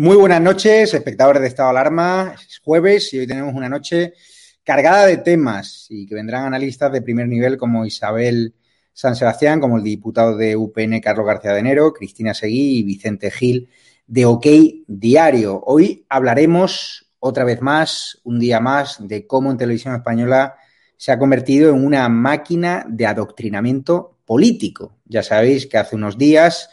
Muy buenas noches, espectadores de Estado de Alarma. Es jueves y hoy tenemos una noche cargada de temas y que vendrán analistas de primer nivel como Isabel San Sebastián, como el diputado de UPN Carlos García de Enero, Cristina Seguí y Vicente Gil de OK Diario. Hoy hablaremos otra vez más, un día más, de cómo en televisión española se ha convertido en una máquina de adoctrinamiento político. Ya sabéis que hace unos días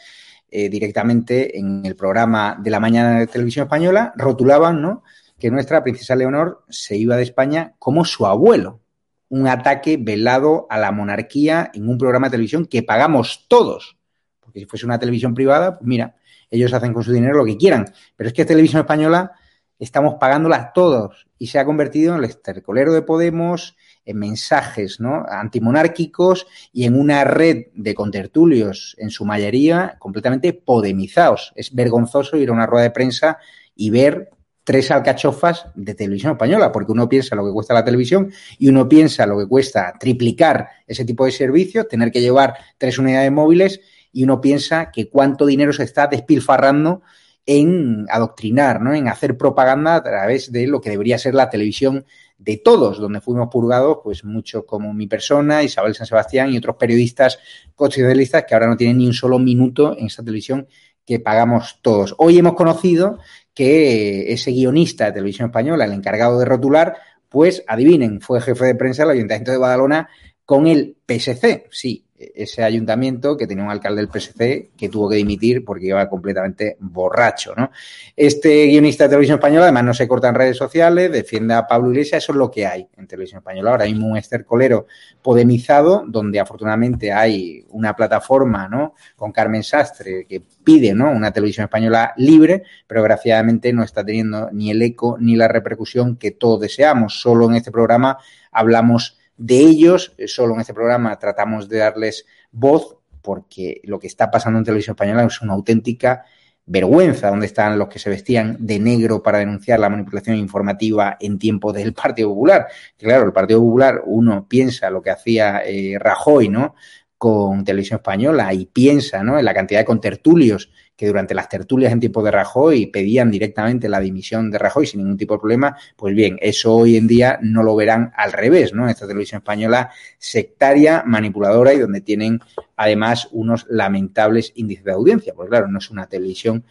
eh, directamente en el programa de la mañana de televisión española, rotulaban ¿no? que nuestra princesa Leonor se iba de España como su abuelo. Un ataque velado a la monarquía en un programa de televisión que pagamos todos. Porque si fuese una televisión privada, pues mira, ellos hacen con su dinero lo que quieran. Pero es que televisión española estamos pagándola todos y se ha convertido en el estercolero de Podemos, mensajes ¿no? antimonárquicos y en una red de contertulios, en su mayoría, completamente podemizados. Es vergonzoso ir a una rueda de prensa y ver tres alcachofas de televisión española, porque uno piensa lo que cuesta la televisión y uno piensa lo que cuesta triplicar ese tipo de servicios, tener que llevar tres unidades móviles y uno piensa que cuánto dinero se está despilfarrando en adoctrinar, ¿no? en hacer propaganda a través de lo que debería ser la televisión de todos, donde fuimos purgados, pues muchos como mi persona, Isabel San Sebastián y otros periodistas constitucionalistas que ahora no tienen ni un solo minuto en esa televisión que pagamos todos. Hoy hemos conocido que ese guionista de televisión española, el encargado de rotular, pues adivinen, fue jefe de prensa del Ayuntamiento de Badalona con el PSC. Sí, ese ayuntamiento que tenía un alcalde del PSC que tuvo que dimitir porque iba completamente borracho, ¿no? Este guionista de televisión española además no se corta en redes sociales, defiende a Pablo Iglesias, eso es lo que hay en televisión española. Ahora mismo un estercolero podemizado donde afortunadamente hay una plataforma, ¿no? Con Carmen Sastre que pide, ¿no? Una televisión española libre, pero desgraciadamente no está teniendo ni el eco ni la repercusión que todos deseamos. Solo en este programa hablamos de ellos. Eh, solo en este programa tratamos de darles voz porque lo que está pasando en televisión española es una auténtica vergüenza, donde están los que se vestían de negro para denunciar la manipulación informativa en tiempo del Partido Popular. Claro, el Partido Popular, uno piensa lo que hacía eh, Rajoy, ¿no? Con televisión española y piensa, ¿no? En la cantidad de contertulios que durante las tertulias en tiempo de Rajoy pedían directamente la dimisión de Rajoy sin ningún tipo de problema, pues bien, eso hoy en día no lo verán al revés, ¿no? Esta televisión española sectaria, manipuladora y donde tienen además unos lamentables índices de audiencia, pues claro, no es una televisión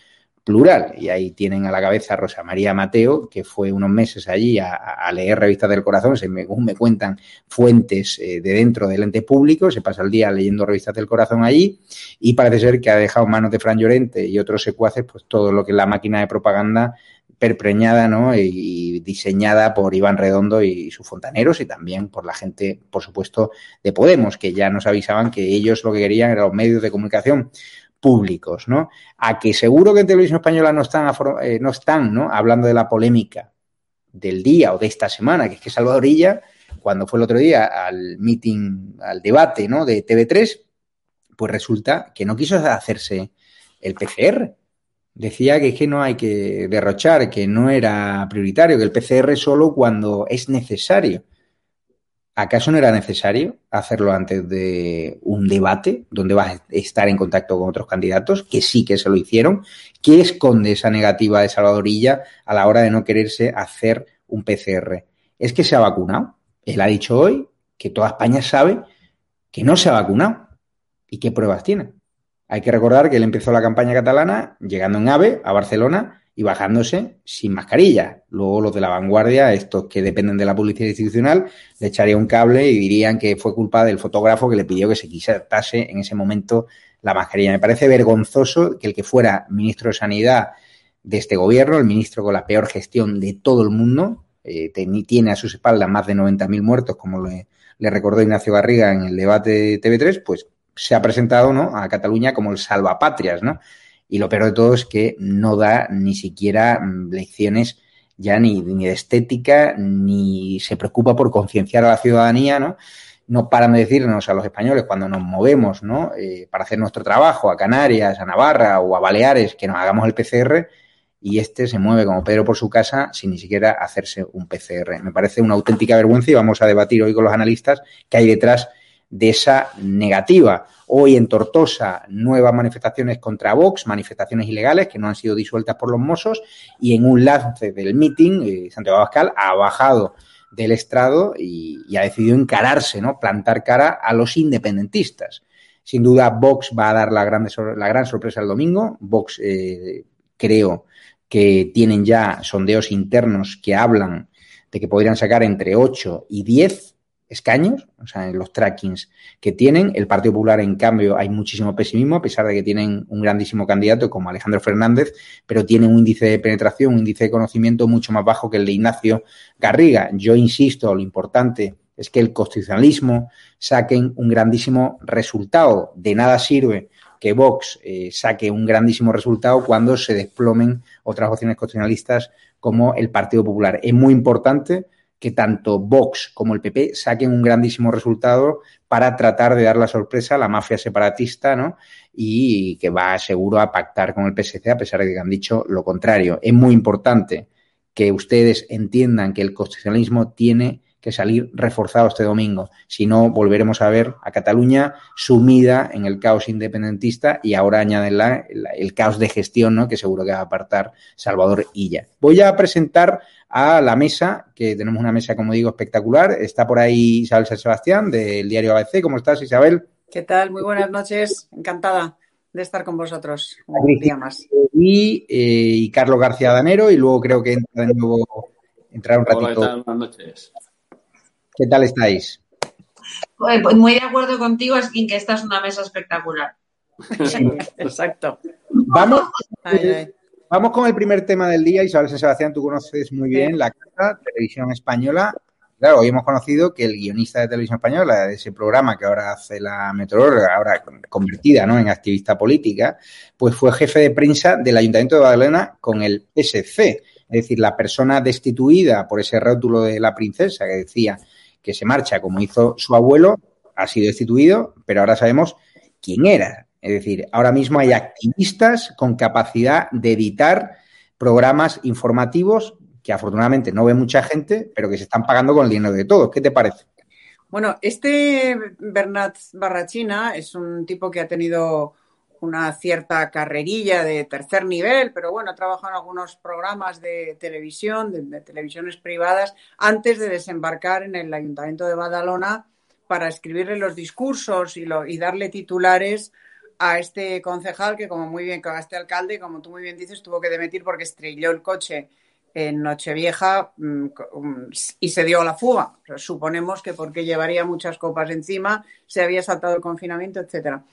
plural. Y ahí tienen a la cabeza a Rosa María Mateo, que fue unos meses allí a, leer revistas del corazón, según me cuentan fuentes eh, de dentro del ente público, se pasa el día leyendo revistas del corazón allí, y parece ser que ha dejado en manos de Fran Llorente y otros secuaces, pues todo lo que es la máquina de propaganda perpreñada ¿no? y diseñada por Iván Redondo y sus fontaneros y también por la gente, por supuesto, de Podemos, que ya nos avisaban que ellos lo que querían eran los medios de comunicación públicos, ¿no? A que seguro que en televisión española no están, eh, no están, ¿no? Hablando de la polémica del día o de esta semana, que es que Salvadorilla, cuando fue el otro día al meeting, al debate, ¿no? De TV3, pues resulta que no quiso hacerse el PCR. Decía que es que no hay que derrochar, que no era prioritario, que el PCR solo cuando es necesario. ¿Acaso no era necesario hacerlo antes de un debate donde vas a estar en contacto con otros candidatos, que sí que se lo hicieron? ¿Qué esconde esa negativa de Salvadorilla a la hora de no quererse hacer un PCR? ¿Es que se ha vacunado? Él ha dicho hoy que toda España sabe que no se ha vacunado. ¿Y qué pruebas tiene? Hay que recordar que él empezó la campaña catalana llegando en AVE a Barcelona y bajándose sin mascarilla. Luego los de la vanguardia, estos que dependen de la publicidad institucional, le echaría un cable y dirían que fue culpa del fotógrafo que le pidió que se quitase en ese momento la mascarilla. Me parece vergonzoso que el que fuera ministro de Sanidad de este gobierno, el ministro con la peor gestión de todo el mundo, eh, tiene a sus espaldas más de 90.000 muertos, como le, le recordó Ignacio Garriga en el debate de TV3, pues se ha presentado ¿no? a Cataluña como el salvapatrias, ¿no? Y lo peor de todo es que no da ni siquiera mm, lecciones ya ni, ni de estética, ni se preocupa por concienciar a la ciudadanía, ¿no? No paran de decirnos a los españoles cuando nos movemos, ¿no? Eh, para hacer nuestro trabajo a Canarias, a Navarra o a Baleares, que nos hagamos el PCR y este se mueve como Pedro por su casa sin ni siquiera hacerse un PCR. Me parece una auténtica vergüenza y vamos a debatir hoy con los analistas qué hay detrás de esa negativa Hoy en Tortosa, nuevas manifestaciones contra Vox, manifestaciones ilegales que no han sido disueltas por los mozos, y en un lance del meeting, eh, Santiago Abascal ha bajado del estrado y, ha decidido encararse, ¿no? Plantar cara a los independentistas. Sin duda, Vox va a dar la gran, la gran sorpresa el domingo. Vox, eh, creo que tienen ya sondeos internos que hablan de que podrían sacar entre 8 y 10 escaños, o sea, en los trackings que tienen. El Partido Popular, en cambio, hay muchísimo pesimismo, a pesar de que tienen un grandísimo candidato como Alejandro Fernández, pero tiene un índice de penetración, un índice de conocimiento mucho más bajo que el de Ignacio Garriga. Yo insisto, lo importante es que el constitucionalismo saquen un grandísimo resultado. De nada sirve que Vox eh, saque un grandísimo resultado cuando se desplomen otras opciones constitucionalistas como el Partido Popular. Es muy importante que tanto Vox como el PP saquen un grandísimo resultado para tratar de dar la sorpresa a la mafia separatista, ¿no? Y que va seguro a pactar con el PSC a pesar de que han dicho lo contrario. Es muy importante que ustedes entiendan que el constitucionalismo tiene que salir reforzado este domingo. Si no, volveremos a ver a Cataluña sumida en el caos independentista y ahora añaden el, caos de gestión, ¿no? que seguro que va a apartar Salvador Illa. Voy a presentar a la mesa, que tenemos una mesa, como digo, espectacular. Está por ahí Isabel San Sebastián, del diario ABC. ¿Cómo estás, Isabel? ¿Qué tal? Muy buenas noches. Encantada de estar con vosotros un día más. Y, eh, y Carlos García Danero, y luego creo que entra de nuevo, entrar un ratito. Hola, Buenas noches. ¿Qué tal estáis? Pues muy de acuerdo contigo, es que esta es una mesa espectacular. Exacto. Vamos, vamos con el primer tema del día. Isabel San Sebastián, tú conoces muy bien la Casa Televisión Española. Claro, hoy hemos conocido que el guionista de Televisión Española, de ese programa que ahora hace la Meteoróloga, ahora convertida ¿no? en activista política, pues fue jefe de prensa del Ayuntamiento de Badalona con el SC. Es decir, la persona destituida por ese rótulo de la princesa que decía que se marcha como hizo su abuelo, ha sido destituido, pero ahora sabemos quién era. Es decir, ahora mismo hay activistas con capacidad de editar programas informativos que afortunadamente no ve mucha gente, pero que se están pagando con el dinero de todos. ¿Qué te parece? Bueno, este Bernat Barrachina es un tipo que ha tenido una cierta carrerilla de tercer nivel, pero bueno, ha trabajado en algunos programas de televisión, de, televisiones privadas, antes de desembarcar en el Ayuntamiento de Badalona para escribirle los discursos y, y darle titulares a este concejal que, como muy bien, a este alcalde, como tú muy bien dices, tuvo que demitir porque estrelló el coche en Nochevieja mm, mm, y se dio a la fuga. suponemos que porque llevaría muchas copas encima, se había saltado el confinamiento, etcétera.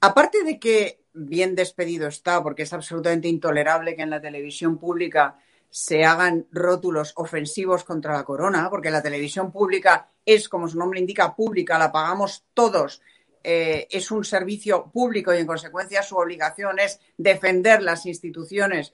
Aparte de que bien despedido está, porque es absolutamente intolerable que en la televisión pública se hagan rótulos ofensivos contra la corona, porque la televisión pública es, como su nombre indica, pública, la pagamos todos, eh, es un servicio público y en consecuencia su obligación es defender las instituciones,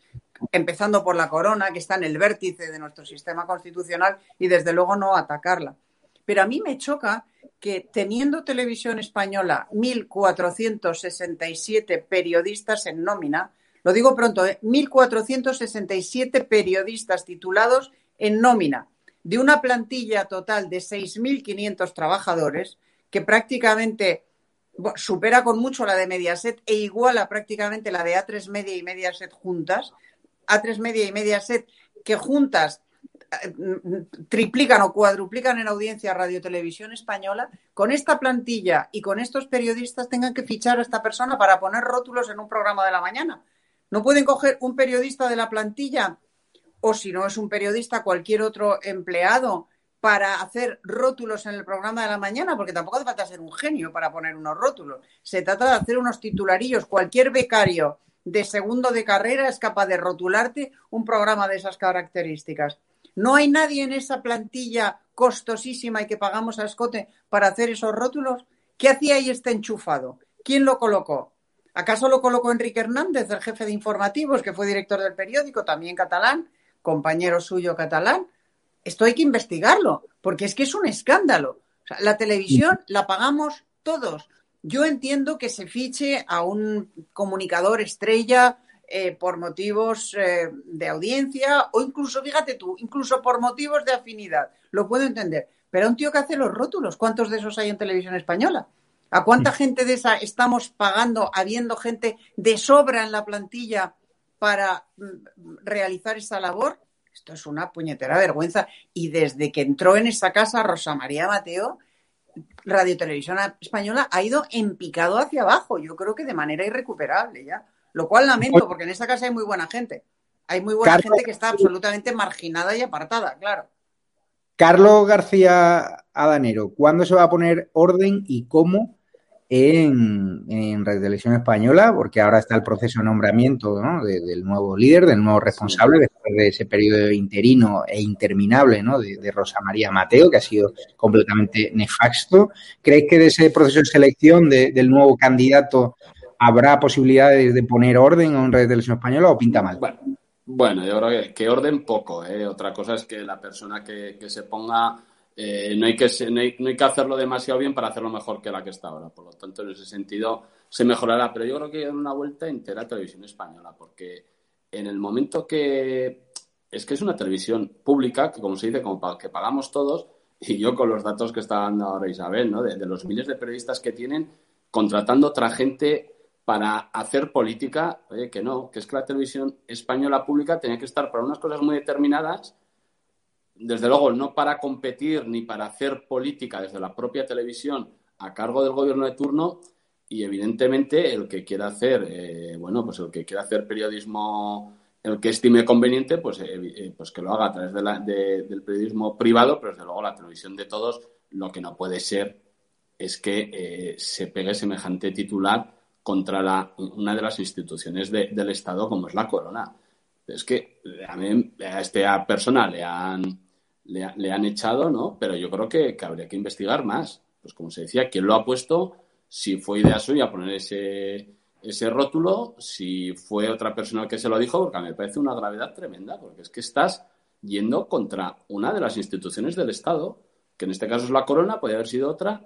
empezando por la corona, que está en el vértice de nuestro sistema constitucional, y desde luego no atacarla. Pero a mí me choca que teniendo televisión española 1.467 periodistas en nómina, lo digo pronto, 1.467 ¿eh? periodistas titulados en nómina, de una plantilla total de 6.500 trabajadores, que prácticamente supera con mucho la de Mediaset e iguala prácticamente la de A3 Media y Mediaset juntas, A3 Media y Mediaset que juntas triplican o cuadruplican en audiencia Radio Televisión Española, con esta plantilla y con estos periodistas tengan que fichar a esta persona para poner rótulos en un programa de la mañana. No pueden coger un periodista de la plantilla o si no es un periodista, cualquier otro empleado para hacer rótulos en el programa de la mañana, porque tampoco hace falta ser un genio para poner unos rótulos. Se trata de hacer unos titularillos. Cualquier becario de segundo de carrera es capaz de rotularte un programa de esas características. ¿No hay nadie en esa plantilla costosísima y que pagamos a escote para hacer esos rótulos? ¿Qué hacía ahí este enchufado? ¿Quién lo colocó? ¿Acaso lo colocó Enrique Hernández, el jefe de informativos, que fue director del periódico, también catalán, compañero suyo catalán? Esto hay que investigarlo, porque es que es un escándalo. la televisión la pagamos todos. Yo entiendo que se fiche a un comunicador estrella eh, por motivos eh, de audiencia o incluso, fíjate tú, incluso por motivos de afinidad. Lo puedo entender. Pero un tío que hace los rótulos, ¿cuántos de esos hay en televisión española? ¿A cuánta gente de esa estamos pagando, habiendo gente de sobra en la plantilla para mm, realizar esa labor? Esto es una puñetera vergüenza. Y desde que entró en esa casa Rosa María Mateo, Radio Televisión Española ha ido en picado hacia abajo, yo creo que de manera irrecuperable ya. Lo cual lamento, porque en esa casa hay muy buena gente. Hay muy buena gente que está absolutamente marginada y apartada, claro. Carlos García Adanero, ¿cuándo se va a poner orden y cómo en, en Radio Televisión Española? Porque ahora está el proceso de nombramiento del nuevo líder, del nuevo responsable, después de ese periodo interino e interminable ¿no? de, Rosa María Mateo, que ha sido completamente nefasto. ¿Crees que de ese proceso de selección del nuevo candidato habrá posibilidades de poner orden en Radio Televisión Española o pinta mal? Bueno, yo creo que, orden poco. ¿eh? Otra cosa es que la persona que, se ponga, eh, no, hay que, no, hay, que hacerlo demasiado bien para hacerlo mejor que la que está ahora. Por lo tanto, en ese sentido se mejorará. Pero yo creo que hay una vuelta entera a televisión española, porque en el momento que es que es una televisión pública, que como se dice, como que pagamos todos, y yo con los datos que está dando ahora Isabel, ¿no? de, de los miles de periodistas que tienen, contratando otra gente para hacer política, oye, que no, que es que la televisión española pública tenía que estar para unas cosas muy determinadas, desde luego no para competir ni para hacer política desde la propia televisión a cargo del gobierno de turno y evidentemente el que quiera hacer, eh, bueno, pues el que quiera hacer periodismo, el que estime conveniente, pues, eh, eh, pues que lo haga a través del periodismo privado, pero desde luego la televisión de todos, lo que no puede ser es que se pegue semejante titular contra la, una de las instituciones del Estado como es la corona. Es que a, mí, a esta persona le han, le, han echado, ¿no? Pero yo creo que, habría que investigar más. Pues como se decía, ¿quién lo ha puesto? Si fue idea suya poner ese, ese rótulo, si fue otra persona que se lo dijo, porque a mí me parece una gravedad tremenda, porque es que estás yendo contra una de las instituciones del Estado, que en este caso es la corona, podría haber sido otra,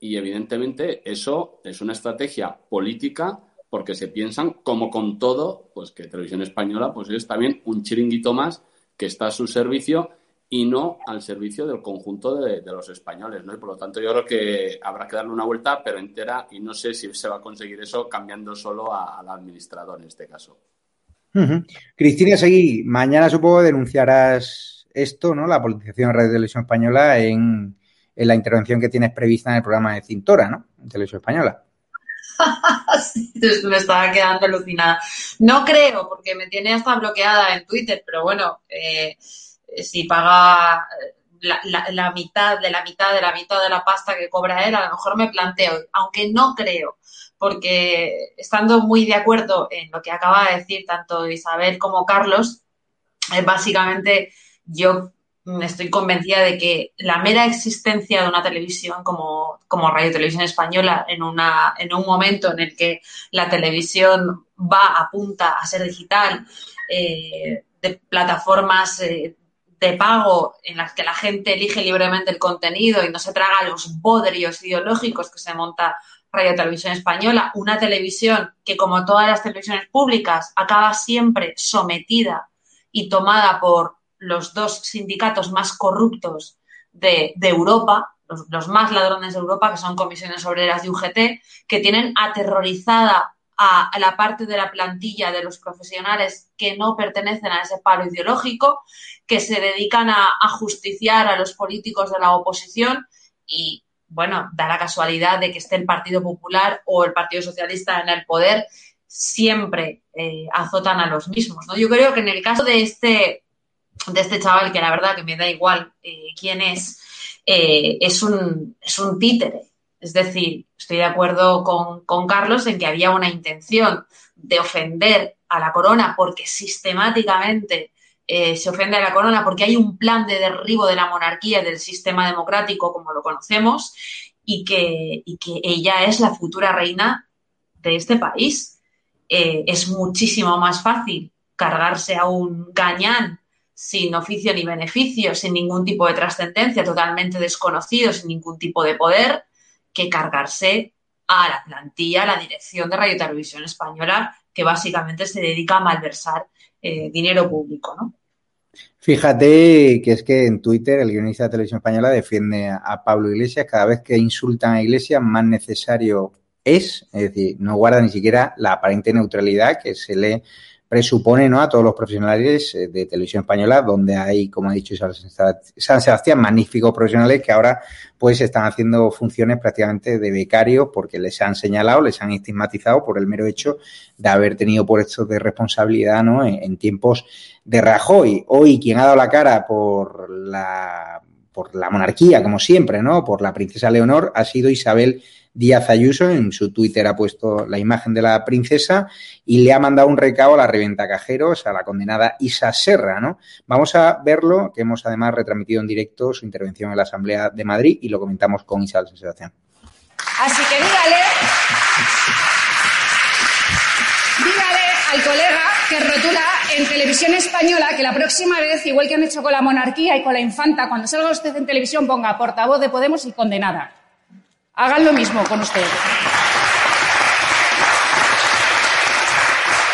y evidentemente eso es una estrategia política porque se piensan, como con todo, pues que Televisión Española pues es también un chiringuito más que está a su servicio y no al servicio del conjunto de, los españoles, ¿no? Y por lo tanto yo creo que habrá que darle una vuelta, pero entera, y no sé si se va a conseguir eso cambiando solo al administrador en este caso. Cristina Seguí, mañana supongo denunciarás esto, ¿no? La politización de Radio Televisión Española en, en la intervención que tienes prevista en el programa de Cintora, ¿no? En Televisión Española. sí, me estaba quedando alucinada. No creo, porque me tiene hasta bloqueada en Twitter, pero bueno, eh, si paga la, mitad de la mitad de la mitad de la pasta que cobra él, a lo mejor me planteo, aunque no creo, porque estando muy de acuerdo en lo que acaba de decir tanto Isabel como Carlos, eh, básicamente yo estoy convencida de que la mera existencia de una televisión como, como Radio Televisión Española en, una, en un momento en el que la televisión va a punta a ser digital, eh, de plataformas eh, de pago en las que la gente elige libremente el contenido y no se traga los bodrios ideológicos que se monta Radio Televisión Española, una televisión que como todas las televisiones públicas acaba siempre sometida y tomada por los dos sindicatos más corruptos de, Europa, los, más ladrones de Europa, que son comisiones obreras y UGT, que tienen aterrorizada a, la parte de la plantilla de los profesionales que no pertenecen a ese paro ideológico, que se dedican a, justiciar a los políticos de la oposición y, bueno, da la casualidad de que esté el Partido Popular o el Partido Socialista en el poder, siempre eh, azotan a los mismos. ¿no? Yo creo que en el caso de este de este chaval, que la verdad que me da igual eh, quién es, eh, es, un, es un títere. Es decir, estoy de acuerdo con, Carlos en que había una intención de ofender a la corona porque sistemáticamente eh, se ofende a la corona porque hay un plan de derribo de la monarquía y del sistema democrático como lo conocemos y que, ella es la futura reina de este país. es muchísimo más fácil cargarse a un gañán sin oficio ni beneficio, sin ningún tipo de trascendencia, totalmente desconocido, sin ningún tipo de poder, que cargarse a la plantilla, a la dirección de Radio Televisión Española, que básicamente se dedica a malversar eh, dinero público, ¿no? Fíjate que es que en Twitter el guionista de Televisión Española defiende a Pablo Iglesias. Cada vez que insultan a Iglesias, más necesario es, es decir, no guarda ni siquiera la aparente neutralidad que se le presupone ¿no? a todos los profesionales eh, de televisión española, donde hay, como ha dicho San Sebastián, magníficos profesionales que ahora pues están haciendo funciones prácticamente de becarios porque les han señalado, les han estigmatizado por el mero hecho de haber tenido puestos de responsabilidad ¿no? en, en tiempos de Rajoy. Hoy quien ha dado la cara por la por la monarquía, como siempre, ¿no? Por la princesa Leonor, ha sido Isabel Díaz Ayuso en su Twitter ha puesto la imagen de la princesa y le ha mandado un recado a la reventa cajeros, a la condenada Isa Serra, ¿no? Vamos a verlo, que hemos además retransmitido en directo su intervención en la Asamblea de Madrid y lo comentamos con Isabel Sebastián. Así que dígale, dígale al colega que rotula en televisión española que la próxima vez, igual que han hecho con la monarquía y con la infanta, cuando salga usted en televisión ponga portavoz de Podemos y condenada. Hagan lo mismo con usted.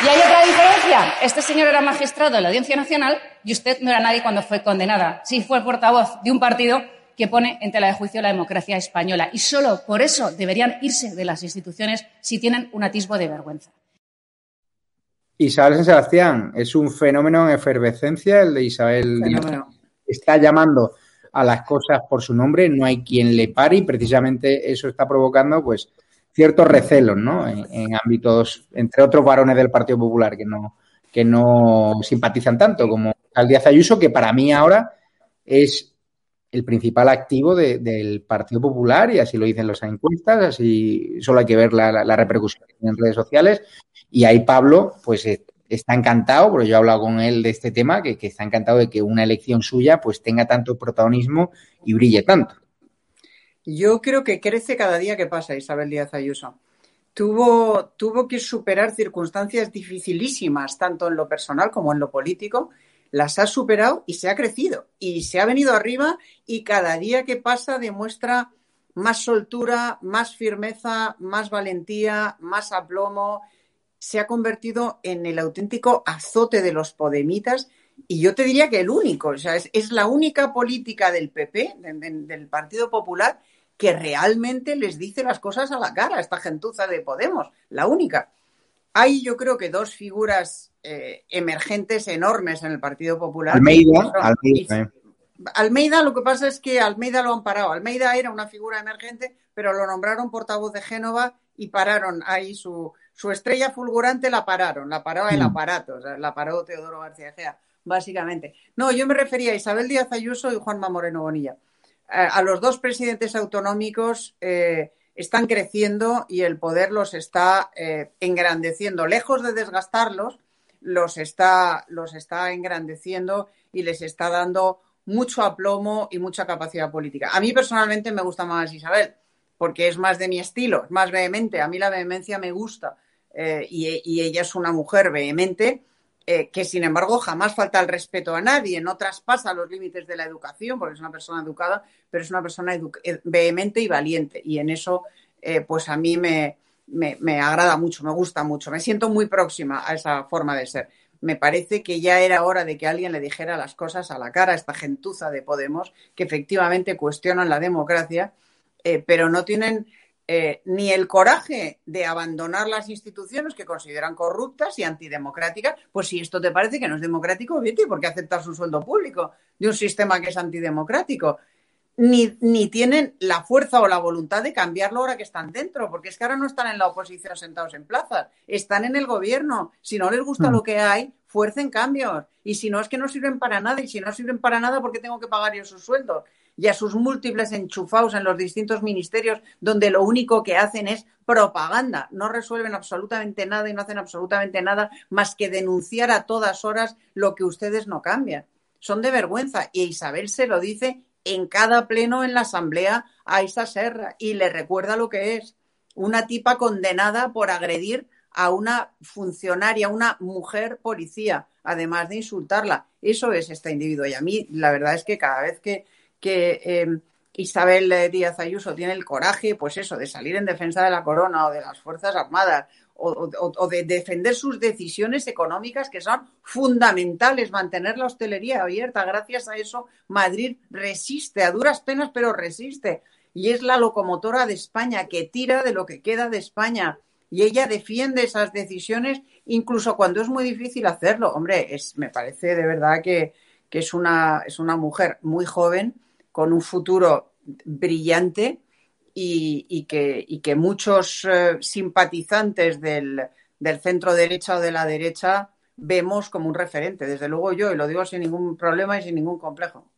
Y hay otra diferencia. Este señor era magistrado de la Audiencia Nacional y usted no era nadie cuando fue condenada. Sí fue portavoz de un partido que pone en tela de juicio la democracia española. Y solo por eso deberían irse de las instituciones si tienen un atisbo de vergüenza. Isabel San Sebastián es un fenómeno en efervescencia, el de Isabel. Fenómeno. Está llamando a las cosas por su nombre, no hay quien le pare y precisamente eso está provocando pues ciertos recelos, ¿no? En, ámbitos, entre otros varones del Partido Popular que no, que no simpatizan tanto como Díaz Ayuso, que para mí ahora es el principal activo de, del Partido Popular y así lo dicen las encuestas, así solo hay que ver la, la, la repercusión en redes sociales y ahí Pablo pues está encantado, porque yo he hablado con él de este tema, que, que, está encantado de que una elección suya pues tenga tanto protagonismo y brille tanto. Yo creo que crece cada día que pasa Isabel Díaz Ayuso. Tuvo, tuvo que superar circunstancias dificilísimas, tanto en lo personal como en lo político. Las ha superado y se ha crecido y se ha venido arriba y cada día que pasa demuestra más soltura, más firmeza, más valentía, más aplomo, se ha convertido en el auténtico azote de los podemitas y yo te diría que el único, o sea, es, es la única política del PP, de, de, del Partido Popular, que realmente les dice las cosas a la cara, esta gentuza de Podemos, la única. Hay yo creo que dos figuras eh, emergentes enormes en el Partido Popular. Almeida, Almeida. Almeida, lo que pasa es que Almeida lo han parado. Almeida era una figura emergente, pero lo nombraron portavoz de Génova y pararon ahí su, su estrella fulgurante la pararon, la paró el aparato, o sea, la paró Teodoro García Gea, básicamente. No, yo me refería a Isabel Díaz Ayuso y Juanma Moreno Bonilla. A, a los dos presidentes autonómicos eh, están creciendo y el poder los está eh, engrandeciendo. Lejos de desgastarlos, los está, los está engrandeciendo y les está dando mucho aplomo y mucha capacidad política. A mí personalmente me gusta más Isabel, porque es más de mi estilo, es más vehemente. A mí la vehemencia me gusta eh, y, ella es una mujer vehemente eh, que, sin embargo, jamás falta el respeto a nadie, no traspasa los límites de la educación, porque es una persona educada, pero es una persona eh, vehemente y valiente. Y en eso, pues a mí me, me, me agrada mucho, me gusta mucho, me siento muy próxima a esa forma de ser me parece que ya era hora de que alguien le dijera las cosas a la cara a esta gentuza de Podemos, que efectivamente cuestionan la democracia, pero no tienen eh, ni el coraje de abandonar las instituciones que consideran corruptas y antidemocráticas, pues si esto te parece que no es democrático, vete, ¿por qué aceptar su sueldo público de un sistema que es antidemocrático? Ni, ni, tienen la fuerza o la voluntad de cambiarlo ahora que están dentro, porque es que ahora no están en la oposición sentados en plazas, están en el gobierno. Si no les gusta mm. lo que hay, fuercen cambios. Y si no, es que no sirven para nada. Y si no sirven para nada, ¿por qué tengo que pagar yo sus sueldos? Y a sus múltiples enchufados en los distintos ministerios donde lo único que hacen es propaganda. No resuelven absolutamente nada y no hacen absolutamente nada más que denunciar a todas horas lo que ustedes no cambian. Son de vergüenza. Y Isabel se lo dice en cada pleno en la Asamblea a esa serra y le recuerda lo que es. Una tipa condenada por agredir a una funcionaria, una mujer policía, además de insultarla. Eso es este individuo. Y a mí, la verdad es que cada vez que que eh, Isabel Díaz Ayuso tiene el coraje, pues eso, de salir en defensa de la corona o de las Fuerzas Armadas o, de defender sus decisiones económicas que son fundamentales, mantener la hostelería abierta. Gracias a eso, Madrid resiste, a duras penas, pero resiste. Y es la locomotora de España que tira de lo que queda de España. Y ella defiende esas decisiones incluso cuando es muy difícil hacerlo. Hombre, es, me parece de verdad que, que es, una, es una mujer muy joven, con un futuro brillante y, que, muchos eh, simpatizantes del, centro derecha o de la derecha vemos como un referente. Desde luego yo, y lo digo sin ningún problema y sin ningún complejo.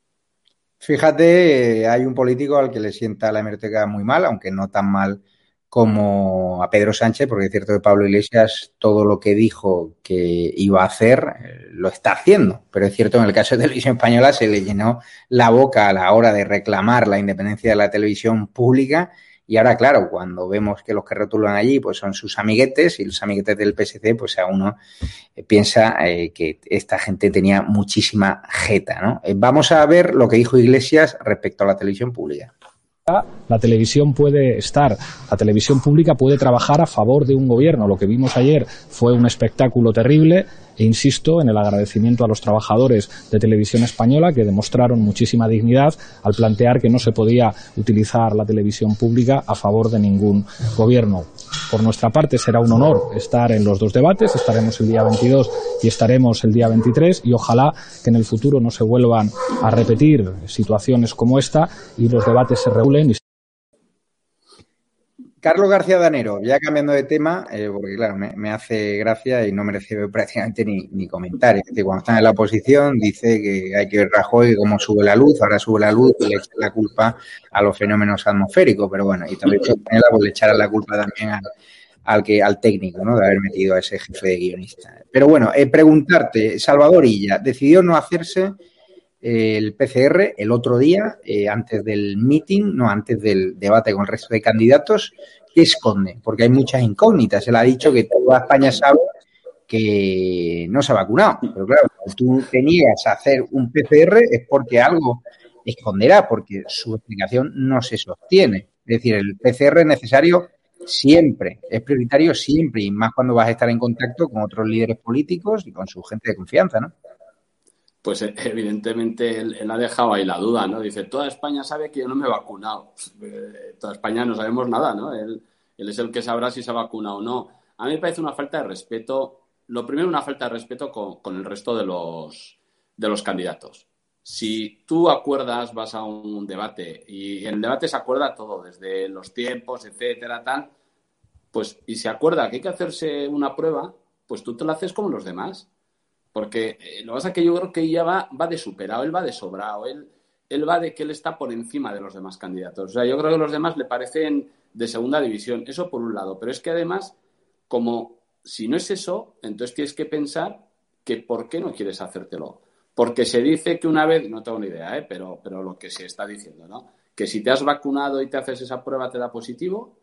Fíjate, hay un político al que le sienta la hemeroteca muy mal, aunque no tan mal como a Pedro Sánchez, porque es cierto que Pablo Iglesias todo lo que dijo que iba a hacer eh, lo está haciendo, pero es cierto en el caso de Televisión Española se le llenó la boca a la hora de reclamar la independencia de la televisión pública y ahora, claro, cuando vemos que los que rotulan allí pues son sus amiguetes y los amiguetes del PSC, pues a uno eh, piensa eh, que esta gente tenía muchísima jeta, ¿no? vamos a ver lo que dijo Iglesias respecto a la televisión pública. La televisión puede estar, la televisión pública puede trabajar a favor de un gobierno. Lo que vimos ayer fue un espectáculo terrible e insisto en el agradecimiento a los trabajadores de Televisión Española que demostraron muchísima dignidad al plantear que no se podía utilizar la televisión pública a favor de ningún gobierno. Por nuestra parte será un honor estar en los dos debates, estaremos el día 22 y estaremos el día 23 y ojalá que en el futuro no se vuelvan a repetir situaciones como esta y los debates se regulen. Carlos García Danero, ya cambiando de tema, eh, porque claro, me, hace gracia y no merece prácticamente ni, ni cuando está en la oposición dice que hay que ver Rajoy cómo sube la luz, ahora sube la luz y le echa la culpa a los fenómenos atmosféricos, pero bueno, y también pues, le echará la culpa también al, que, al técnico, ¿no? De haber metido a ese jefe de guionista. Pero bueno, eh, preguntarte, Salvador Illa, decidió no hacerse el PCR el otro día, eh, antes del meeting, no antes del debate con el resto de candidatos, ¿qué esconde? Porque hay muchas incógnitas. Él ha dicho que toda España sabe que no se ha vacunado. Pero claro, si tú tenías a hacer un PCR es porque algo esconderá, porque su explicación no se sostiene. Es decir, el PCR es necesario siempre, es prioritario siempre, y más cuando vas a estar en contacto con otros líderes políticos y con su gente de confianza, ¿no? Pues eh, evidentemente él, ha dejado ahí la duda, ¿no? Dice, toda España sabe que yo no me he vacunado. Eh, toda España no sabemos nada, ¿no? Él, es el que sabrá si se ha vacunado o no. A mí me parece una falta de respeto, lo primero una falta de respeto con, el resto de los, de los candidatos. Si tú acuerdas, vas a un debate y en el debate se acuerda todo, desde los tiempos, etcétera, tal, pues y se acuerda que hay que hacerse una prueba, pues tú te la haces como los demás porque eh, lo que pasa es que yo creo que ella va, va de superado, él va de sobrado, él, él va de que él está por encima de los demás candidatos. O sea, yo creo que los demás le parecen de segunda división, eso por un lado. Pero es que además, como si no es eso, entonces tienes que pensar que por qué no quieres hacértelo. Porque se dice que una vez, no tengo ni idea, ¿eh? pero, pero lo que se está diciendo, ¿no? Que si te has vacunado y te haces esa prueba te da positivo,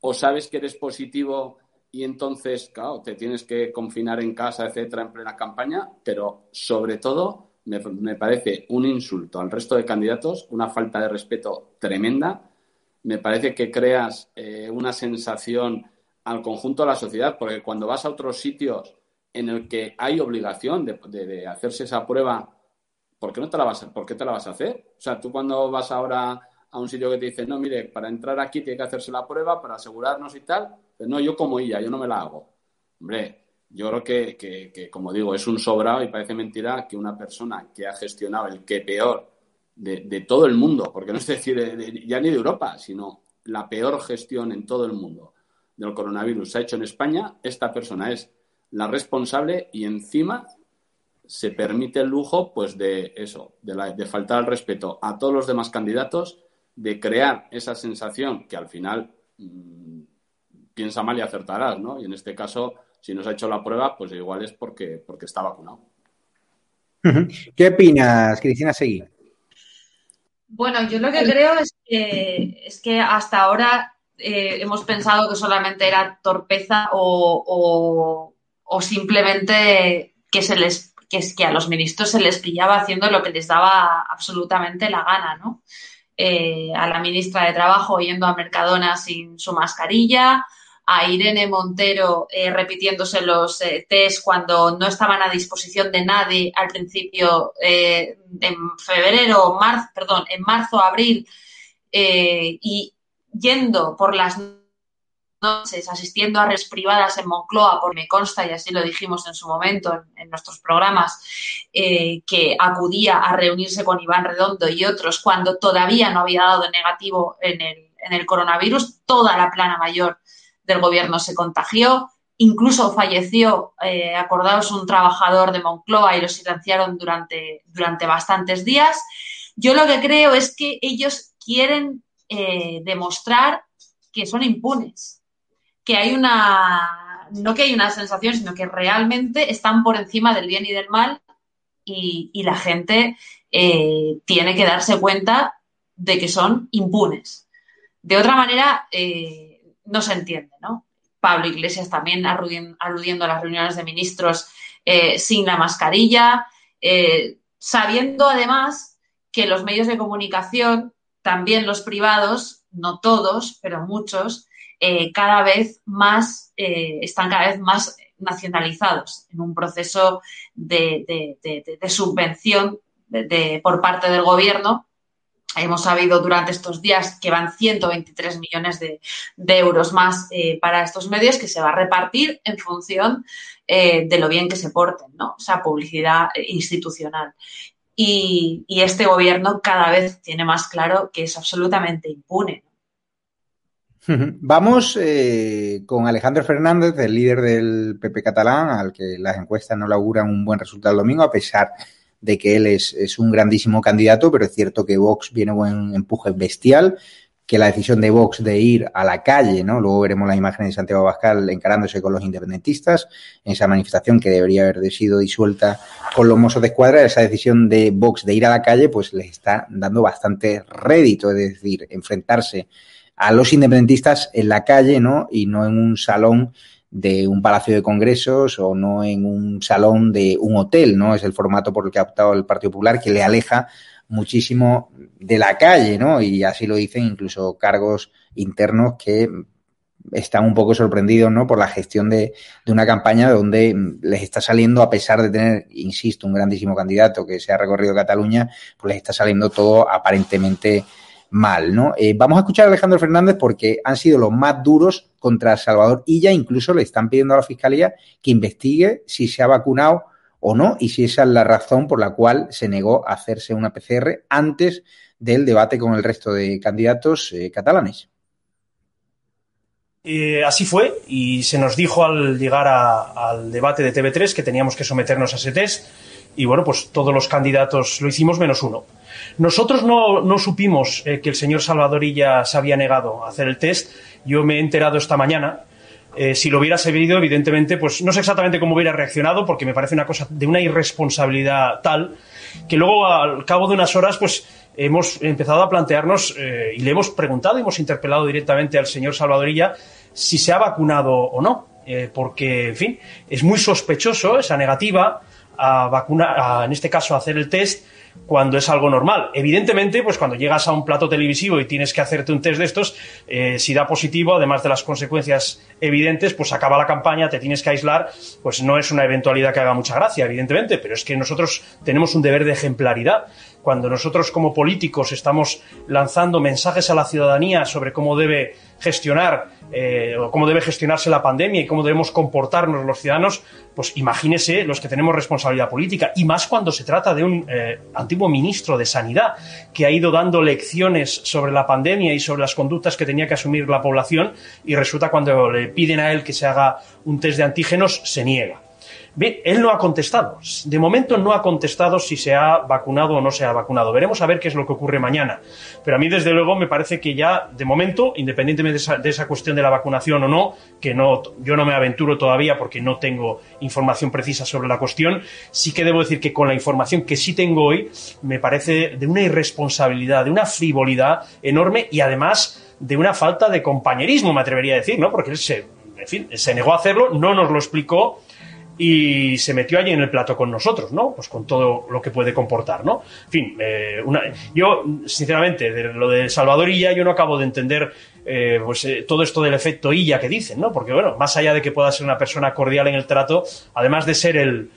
o sabes que eres positivo y entonces, claro, te tienes que confinar en casa, etcétera, en plena campaña, pero sobre todo me, parece un insulto al resto de candidatos, una falta de respeto tremenda. Me parece que creas eh, una sensación al conjunto de la sociedad, porque cuando vas a otros sitios en el que hay obligación de, hacerse esa prueba, ¿por qué, no te la vas a, ¿por qué te la vas a hacer? O sea, tú cuando vas ahora a un sitio que te dice, no, mire, para entrar aquí tiene que hacerse la prueba para asegurarnos y tal, no, yo como ella, yo no me la hago. Hombre, yo creo que, como digo, es un sobrado y parece mentira que una persona que ha gestionado el que peor de, todo el mundo, porque no es decir ya ni de Europa, sino la peor gestión en todo el mundo del coronavirus se ha hecho en España, esta persona es la responsable y encima se permite el lujo pues de eso, de, de faltar al respeto a todos los demás candidatos, de crear esa sensación que al final mm, piensa mal y acertarás, ¿no? Y en este caso, si no se ha hecho la prueba, pues igual es porque, porque está vacunado. ¿Qué opinas, Cristina Seguí? Bueno, yo lo que creo es que, es que hasta ahora eh, hemos pensado que solamente era torpeza o, simplemente que se les que es que a los ministros se les pillaba haciendo lo que les daba absolutamente la gana, ¿no? Eh, a la ministra de Trabajo yendo a Mercadona sin su mascarilla, a Irene Montero eh, repitiéndose los eh, test cuando no estaban a disposición de nadie al principio en febrero, marzo, perdón, en marzo, abril, y yendo por las noches asistiendo a redes privadas en Moncloa, porque me consta, y así lo dijimos en su momento en, nuestros programas, eh, que acudía a reunirse con Iván Redondo y otros cuando todavía no había dado negativo en el, en el coronavirus, toda la plana mayor del gobierno se contagió, incluso falleció, eh, acordaos, un trabajador de Moncloa y lo silenciaron durante, durante bastantes días. Yo lo que creo es que ellos quieren eh, demostrar que son impunes, que hay una, no que hay una sensación, sino que realmente están por encima del bien y del mal y, la gente eh, tiene que darse cuenta de que son impunes. De otra manera, eh, no se entiende, ¿no? Pablo Iglesias también aludiendo a las reuniones de ministros eh, sin la mascarilla, sabiendo además que los medios de comunicación, también los privados, no todos, pero muchos, eh, cada vez más, eh, están cada vez más nacionalizados en un proceso de, subvención por parte del gobierno. Hemos sabido durante estos días que van 123 millones de, euros más eh, para estos medios que se va a repartir en función de lo bien que se porten, ¿no? O sea, publicidad institucional. Y, este gobierno cada vez tiene más claro que es absolutamente impune. Vamos eh, con Alejandro Fernández, el líder del PP catalán, al que las encuestas no le auguran un buen resultado el domingo, a pesar de que él es, un grandísimo candidato, pero es cierto que Vox viene un empuje bestial, que la decisión de Vox de ir a la calle, ¿no? Luego veremos la imagen de Santiago Abascal encarándose con los independentistas en esa manifestación que debería haber sido disuelta con los mozos de escuadra, esa decisión de Vox de ir a la calle, pues les está dando bastante rédito, es decir, enfrentarse a los independentistas en la calle, ¿no? Y no en un salón de un palacio de congresos o no en un salón de un hotel, ¿no? Es el formato por el que ha optado el Partido Popular que le aleja muchísimo de la calle, ¿no? Y así lo dicen incluso cargos internos que están un poco sorprendidos, ¿no? Por la gestión de, una campaña donde les está saliendo, a pesar de tener, insisto, un grandísimo candidato que se ha recorrido Cataluña, pues les está saliendo todo aparentemente mal, ¿no? Eh, vamos a escuchar a Alejandro Fernández porque han sido los más duros contra Salvador y ya incluso le están pidiendo a la Fiscalía que investigue si se ha vacunado o no y si esa es la razón por la cual se negó a hacerse una PCR antes del debate con el resto de candidatos eh, catalanes. Eh, así fue y se nos dijo al llegar al debate de TV3 que teníamos que someternos a ese test y bueno, pues todos los candidatos lo hicimos menos uno. Nosotros no, supimos eh, que el señor Salvadorilla se había negado a hacer el test. Yo me he enterado esta mañana. Eh, si lo hubiera sabido, evidentemente, pues no sé exactamente cómo hubiera reaccionado, porque me parece una cosa de una irresponsabilidad tal que luego, al cabo de unas horas, pues hemos empezado a plantearnos eh, y le hemos preguntado, y hemos interpelado directamente al señor Salvadorilla si se ha vacunado o no, porque, en fin, es muy sospechoso esa negativa a vacunar, en este caso a hacer el test, cuando es algo normal. Evidentemente, pues cuando llegas a un plato televisivo y tienes que hacerte un test de estos, eh, si da positivo, además de las consecuencias evidentes, pues acaba la campaña, te tienes que aislar, pues no es una eventualidad que haga mucha gracia, evidentemente, pero es que nosotros tenemos un deber de ejemplaridad. Cuando nosotros como políticos estamos lanzando mensajes a la ciudadanía sobre cómo debe gestionar eh, cómo debe gestionarse la pandemia y cómo debemos comportarnos los ciudadanos, pues imagínese los que tenemos responsabilidad política, y más cuando se trata de un eh, antiguo ministro de Sanidad que ha ido dando lecciones sobre la pandemia y sobre las conductas que tenía que asumir la población, y resulta cuando le piden a él que se haga un test de antígenos, se niega. Bien, él no ha contestado. De momento no ha contestado si se ha vacunado o no se ha vacunado. Veremos a ver qué es lo que ocurre mañana. Pero a mí, desde luego, me parece que ya, de momento, independientemente de esa, cuestión de la vacunación o no, que no, yo no me aventuro todavía porque no tengo información precisa sobre la cuestión, sí que debo decir que con la información que sí tengo hoy, me parece de una irresponsabilidad, de una frivolidad enorme y además de una falta de compañerismo, me atrevería a decir, ¿no? Porque él se, en fin, se negó a hacerlo, no nos lo explicó y se metió allí en el plato con nosotros, ¿no? Pues con todo lo que puede comportar, ¿no? En fin, eh, yo, sinceramente, de lo de Salvadorilla, yo no acabo de entender eh, pues eh, todo esto del efecto Illa que dicen, ¿no? Porque, bueno, más allá de que pueda ser una persona cordial en el trato, además de ser el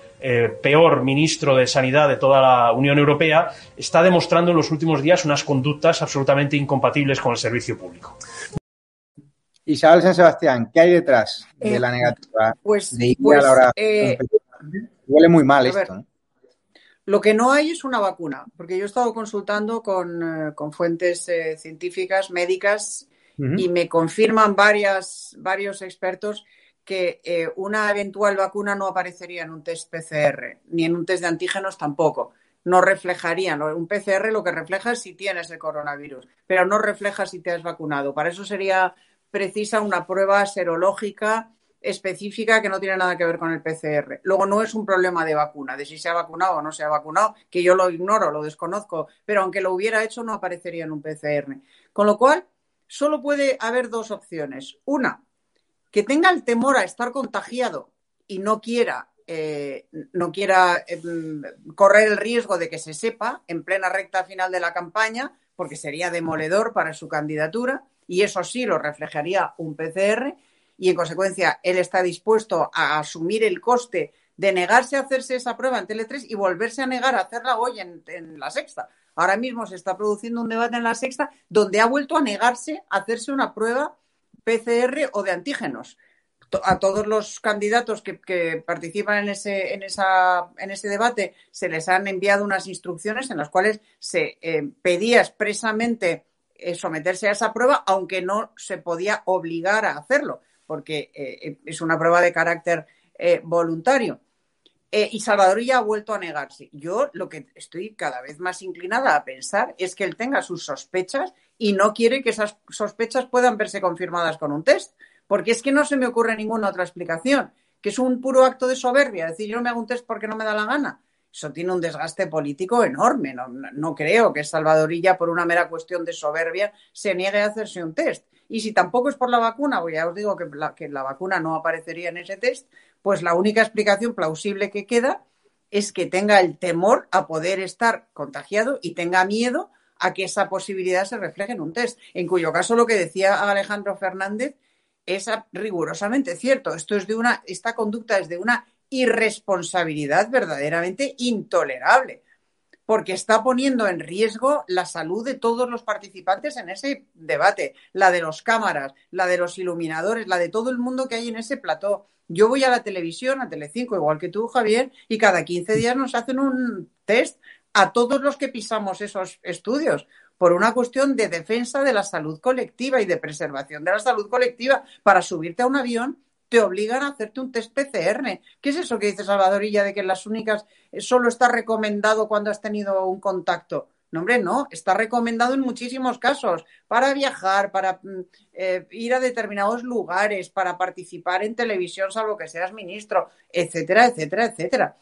peor ministro de Sanidad de toda la Unión Europea, está demostrando en los últimos días unas conductas absolutamente incompatibles con el servicio público. Isabel San Sebastián, ¿qué hay detrás de la negativa Pues, de pues, a la hora? eh, Huele muy mal ver, esto. ¿no? Lo que no hay es una vacuna, porque yo he estado consultando con, eh, con fuentes eh, científicas, médicas, y me confirman varias, varios expertos que eh, una eventual vacuna no aparecería en un test PCR, ni en un test de antígenos tampoco. No reflejarían. Un PCR lo que refleja es si tienes el coronavirus, pero no refleja si te has vacunado. Para eso sería precisa una prueba serológica específica que no tiene nada que ver con el PCR. Luego no es un problema de vacuna, de si se ha vacunado o no se ha vacunado, que yo lo ignoro, lo desconozco, pero aunque lo hubiera hecho no aparecería en un PCR. Con lo cual, solo puede haber dos opciones. Una, que tenga el temor a estar contagiado y no quiera, eh, no quiera eh, correr el riesgo de que se sepa en plena recta final de la campaña, porque sería demoledor para su candidatura, y eso sí lo reflejaría un PCR, y en consecuencia él está dispuesto a asumir el coste de negarse a hacerse esa prueba en Tele3 y volverse a negar a hacerla hoy en, en la sexta. Ahora mismo se está produciendo un debate en la sexta donde ha vuelto a negarse a hacerse una prueba PCR o de antígenos. A todos los candidatos que, participan en ese, en, esa, en ese debate se les han enviado unas instrucciones en las cuales se eh, pedía expresamente someterse a esa prueba, aunque no se podía obligar a hacerlo, porque eh, es una prueba de carácter eh, voluntario. Eh, y Salvador ya ha vuelto a negarse. Yo lo que estoy cada vez más inclinada a pensar es que él tenga sus sospechas y no quiere que esas sospechas puedan verse confirmadas con un test. Porque es que no se me ocurre ninguna otra explicación, que es un puro acto de soberbia, decir yo no me hago un test porque no me da la gana. Eso tiene un desgaste político enorme. No, no- creo que Salvadorilla, por una mera cuestión de soberbia, se niegue a hacerse un test. Y si tampoco es por la vacuna, pues ya os digo que la, que la vacuna no aparecería en ese test, pues la única explicación plausible que queda es que tenga el temor a poder estar contagiado y tenga miedo a que esa posibilidad se refleje en un test. En cuyo caso, lo que decía Alejandro Fernández es rigurosamente cierto. Esto es de una, esta conducta es de una irresponsabilidad verdaderamente intolerable, porque está poniendo en riesgo la salud de todos los participantes en ese debate, la de los cámaras, la de los iluminadores, la de todo el mundo que hay en ese plató. Yo voy a la televisión, a Telecinco, igual que tú, Javier, y cada 15 días nos hacen un test a todos los que pisamos esos estudios por una cuestión de defensa de la salud colectiva y de preservación de la salud colectiva. Para subirte a un avión te obligan a hacerte un test PCR. ¿Qué es eso que dice Salvadorilla de que las únicas eh, solo está recomendado cuando has tenido un contacto? No, hombre, no, está recomendado en muchísimos casos para viajar, para mm, eh, ir a determinados lugares, para participar en televisión, salvo que seas ministro, etcétera, etcétera, etcétera.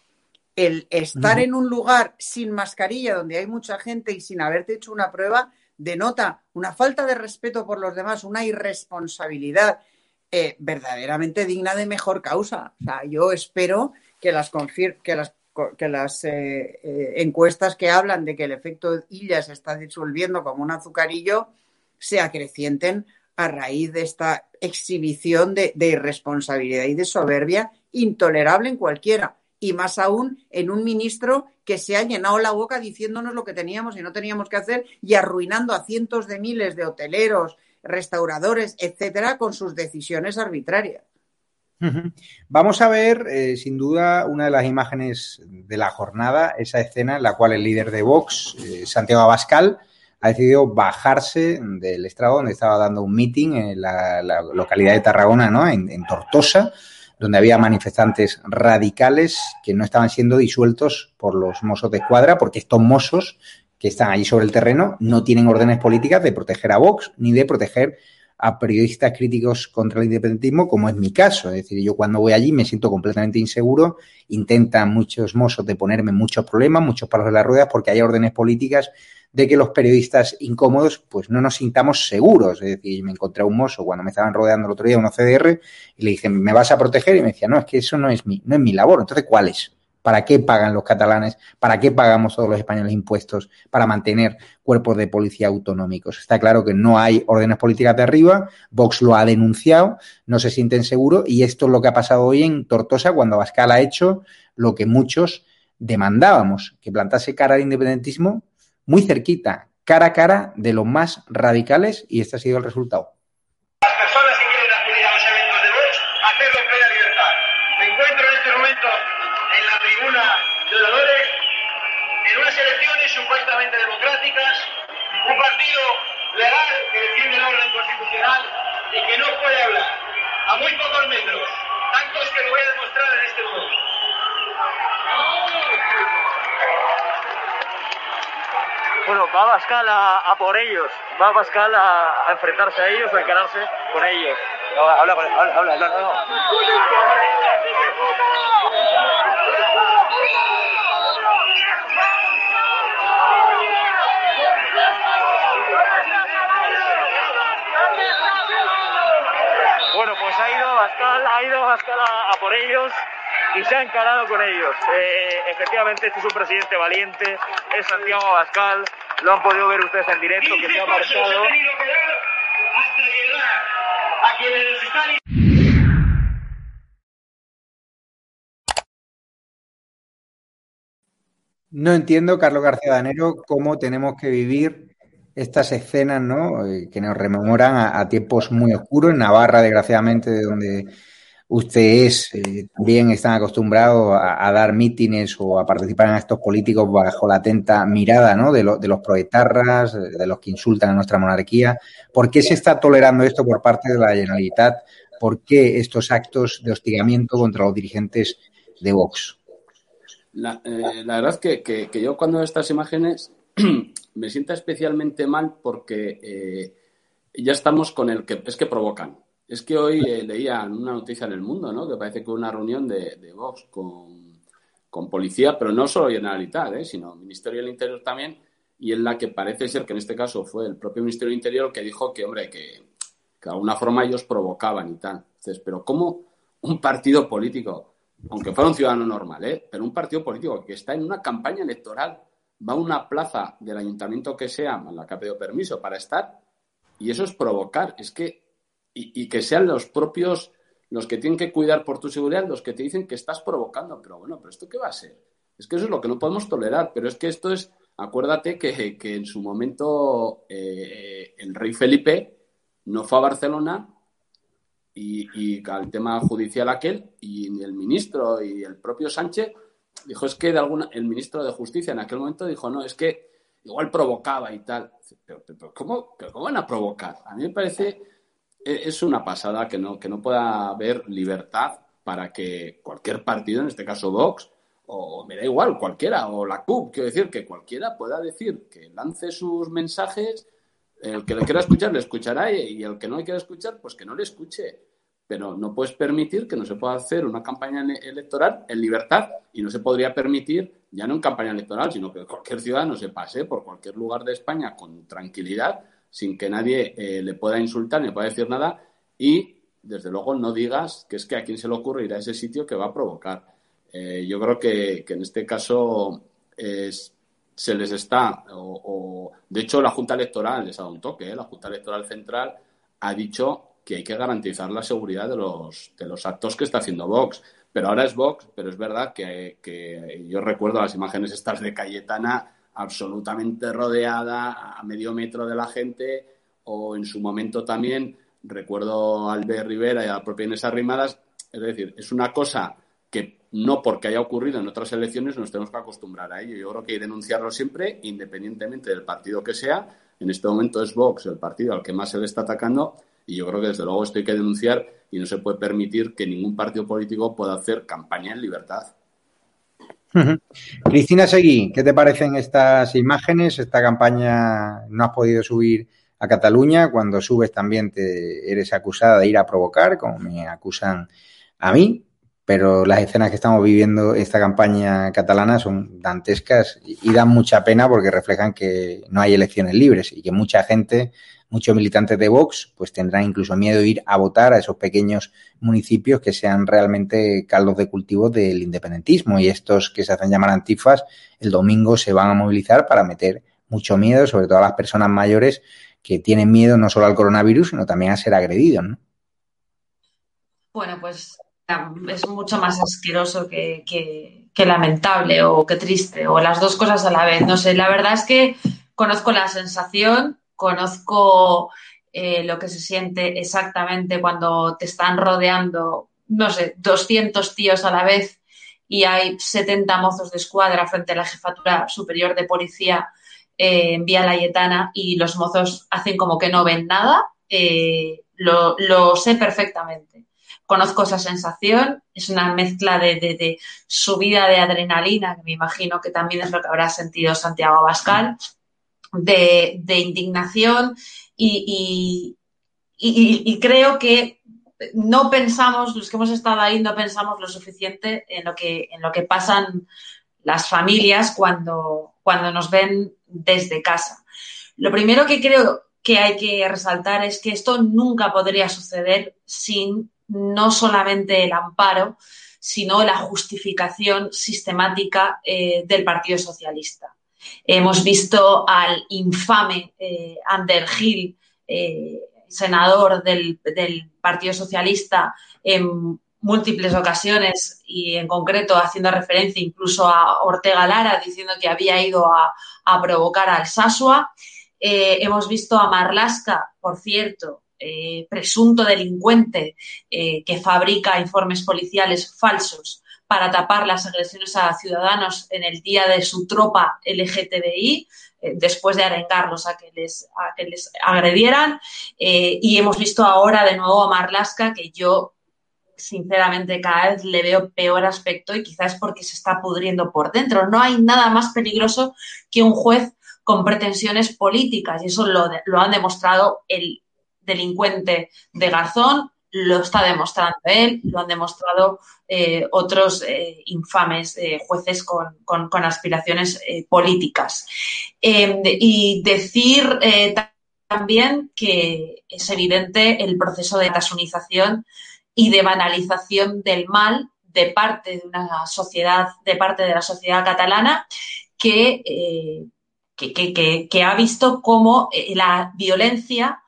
El estar en un lugar sin mascarilla, donde hay mucha gente y sin haberte hecho una prueba, denota una falta de respeto por los demás, una irresponsabilidad eh, verdaderamente digna de mejor causa. O sea, yo espero que las, que las, eh, eh, encuestas que hablan de que el efecto Illa se está disolviendo como un azucarillo se acrecienten a raíz de esta exhibición de irresponsabilidad y de soberbia intolerable en cualquiera. Y más aún en un ministro que se ha llenado la boca diciéndonos lo que teníamos y no teníamos que hacer y arruinando a cientos de miles de hoteleros, restauradores, etcétera, con sus decisiones arbitrarias. Vamos a ver, eh, sin duda, una de las imágenes de la jornada, esa escena en la cual el líder de Vox, eh, Santiago Abascal, ha decidido bajarse del estrado donde estaba dando un meeting en la, la localidad de Tarragona, ¿no? En, en Tortosa, donde había manifestantes radicales que no estaban siendo disueltos por los mozos de escuadra, porque estos mozos que están allí sobre el terreno no tienen órdenes políticas de proteger a Vox ni de proteger a periodistas críticos contra el independentismo, como es mi caso. Es decir, yo cuando voy allí me siento completamente inseguro, intentan muchos mozos de ponerme muchos problemas, muchos palos de las ruedas, porque hay órdenes políticas de que los periodistas incómodos pues no nos sintamos seguros. Es decir, me encontré a un mozo cuando me estaban rodeando el otro día, unos CDR, y le dije, ¿me vas a proteger? Y me decía, no, es que eso no es mi, no es mi labor. Entonces, ¿cuál es? ¿Para qué pagan los catalanes? ¿Para qué pagamos todos los españoles impuestos para mantener cuerpos de policía autonómicos? Está claro que no hay órdenes políticas de arriba, Vox lo ha denunciado, no se sienten seguros y esto es lo que ha pasado hoy en Tortosa cuando Abascal ha hecho lo que muchos demandábamos, que plantase cara al independentismo muy cerquita, cara a cara de los más radicales y este ha sido el resultado. Muy pocos metros, tantos que lo voy a demostrar en este momento. Bueno, va Bascal a, a, por ellos, va Bascal a, a, enfrentarse a ellos o a encararse con ellos. No, habla, habla, habla, habla, no, no. Pues ha ido Bascal, ha ido Bascal a, a por ellos y se ha encarado con ellos. Eh, efectivamente, este es un presidente valiente, es Santiago Abascal, lo han podido ver ustedes en directo, que se ha marchado. hasta llegar a quienes nos están... No entiendo, Carlos García Danero, cómo tenemos que vivir estas escenas, ¿no? Eh, que nos rememoran a, tiempos muy oscuros. En Navarra, desgraciadamente, de donde usted es, eh, también están acostumbrados a, dar mítines o a participar en actos políticos bajo la atenta mirada, ¿no? De, de los proetarras, de los que insultan a nuestra monarquía. ¿Por qué se está tolerando esto por parte de la Generalitat? ¿Por qué estos actos de hostigamiento contra los dirigentes de Vox? La, eh, verdad es que, que, que yo cuando veo estas imágenes me sienta especialmente mal porque eh, ya estamos con el que es que provocan. Es que hoy eh, leía una noticia en el mundo, ¿no? Que parece que una reunión de, Vox con, con, policía, pero no solo Generalitat, ¿eh? sino Ministerio del Interior también, y en la que parece ser que en este caso fue el propio Ministerio del Interior que dijo que, hombre, que, que de alguna forma ellos provocaban y tal. Entonces, pero ¿cómo un partido político, aunque fuera un ciudadano normal, ¿eh? pero un partido político que está en una campaña electoral va a una plaza del ayuntamiento que sea, en la que ha pedido permiso para estar, y eso es provocar, es que, y, que sean los propios, los que tienen que cuidar por tu seguridad, los que te dicen que estás provocando, pero bueno, pero esto qué va a ser? Es que eso es lo que no podemos tolerar, pero es que esto es, acuérdate que, que en su momento eh, el rey Felipe no fue a Barcelona y, y al tema judicial aquel, y el ministro y el propio Sánchez dijo es que de alguna, el ministro de Justicia en aquel momento dijo, no, es que igual provocaba y tal. Pero, ¿cómo, ¿cómo van a provocar? A mí me parece, es una pasada que no, que no pueda haber libertad para que cualquier partido, en este caso Vox, o me da igual, cualquiera, o la CUP, quiero decir, que cualquiera pueda decir que lance sus mensajes, el que le quiera escuchar le escuchará y el que no le quiera escuchar, pues que no le escuche pero no puedes permitir que no se pueda hacer una campaña electoral en libertad y no se podría permitir, ya no en campaña electoral, sino que cualquier ciudadano se pase por cualquier lugar de España con tranquilidad, sin que nadie eh, le pueda insultar ni le pueda decir nada y, desde luego, no digas que es que a quién se le ocurre ir a ese sitio que va a provocar. Eh, yo creo que, que, en este caso es, se les está, o, de hecho la Junta Electoral les ha dado un toque, ¿eh? la Junta Electoral Central ha dicho que hay que garantizar la seguridad de los, de los actos que está haciendo Vox. Pero ahora es Vox, pero es verdad que, que yo recuerdo las imágenes estas de Cayetana absolutamente rodeada a medio metro de la gente, o en su momento también recuerdo a Albert Rivera y a la propia Inés Arrimadas. Es decir, es una cosa que no porque haya ocurrido en otras elecciones nos tenemos que acostumbrar a ello. Yo creo que hay que denunciarlo siempre, independientemente del partido que sea. En este momento es Vox el partido al que más se le está atacando y yo creo que desde luego esto hay que denunciar y no se puede permitir que ningún partido político pueda hacer campaña en libertad. Cristina Seguí, ¿qué te parecen estas imágenes? Esta campaña no has podido subir a Cataluña. Cuando subes también te eres acusada de ir a provocar, como me acusan a mí. Pero las escenas que estamos viviendo esta campaña catalana son dantescas y dan mucha pena porque reflejan que no hay elecciones libres y que mucha gente muchos militantes de Vox pues tendrán incluso miedo de ir a votar a esos pequeños municipios que sean realmente caldos de cultivo del independentismo y estos que se hacen llamar antifas el domingo se van a movilizar para meter mucho miedo, sobre todo a las personas mayores que tienen miedo no solo al coronavirus, sino también a ser agredidos, ¿no? Bueno, pues es mucho más asqueroso que, que, lamentable o que triste, o las dos cosas a la vez. No sé, la verdad es que conozco la sensación, conozco eh, lo que se siente exactamente cuando te están rodeando, no sé, 200 tíos a la vez y hay 70 mozos de escuadra frente a la jefatura superior de policía eh, en Vía Layetana y los mozos hacen como que no ven nada, eh, lo, sé perfectamente. Conozco esa sensación, es una mezcla de, subida de adrenalina, que me imagino que también es lo que habrá sentido Santiago Abascal, de, indignación y, creo que no pensamos, los que hemos estado ahí, no pensamos lo suficiente en lo que, en lo que pasan las familias cuando, cuando nos ven desde casa. Lo primero que creo que hay que resaltar es que esto nunca podría suceder sin no solamente el amparo, sino la justificación sistemática eh, del Partido Socialista. Hemos visto al infame eh, Ander Gil, eh, senador del, Partido Socialista, en múltiples ocasiones y en concreto haciendo referencia incluso a Ortega Lara, diciendo que había ido a, provocar al Sasua. hemos visto a Marlasca, por cierto, eh, presunto delincuente eh, que fabrica informes policiales falsos para tapar las agresiones a ciudadanos en el día de su tropa LGTBI, eh, después de arengarlos a que les, a que les agredieran. y hemos visto ahora de nuevo a Marlaska, que yo sinceramente cada vez le veo peor aspecto y quizás porque se está pudriendo por dentro. No hay nada más peligroso que un juez con pretensiones políticas y eso lo, lo han demostrado el delincuente de Garzón, lo está demostrando él, lo han demostrado eh, otros eh, infames eh, jueces con, aspiraciones políticas. Em, y decir también que es evidente el proceso de tasunización y de banalización del mal de parte de una sociedad, de parte de la sociedad catalana, que, que ha visto cómo la violencia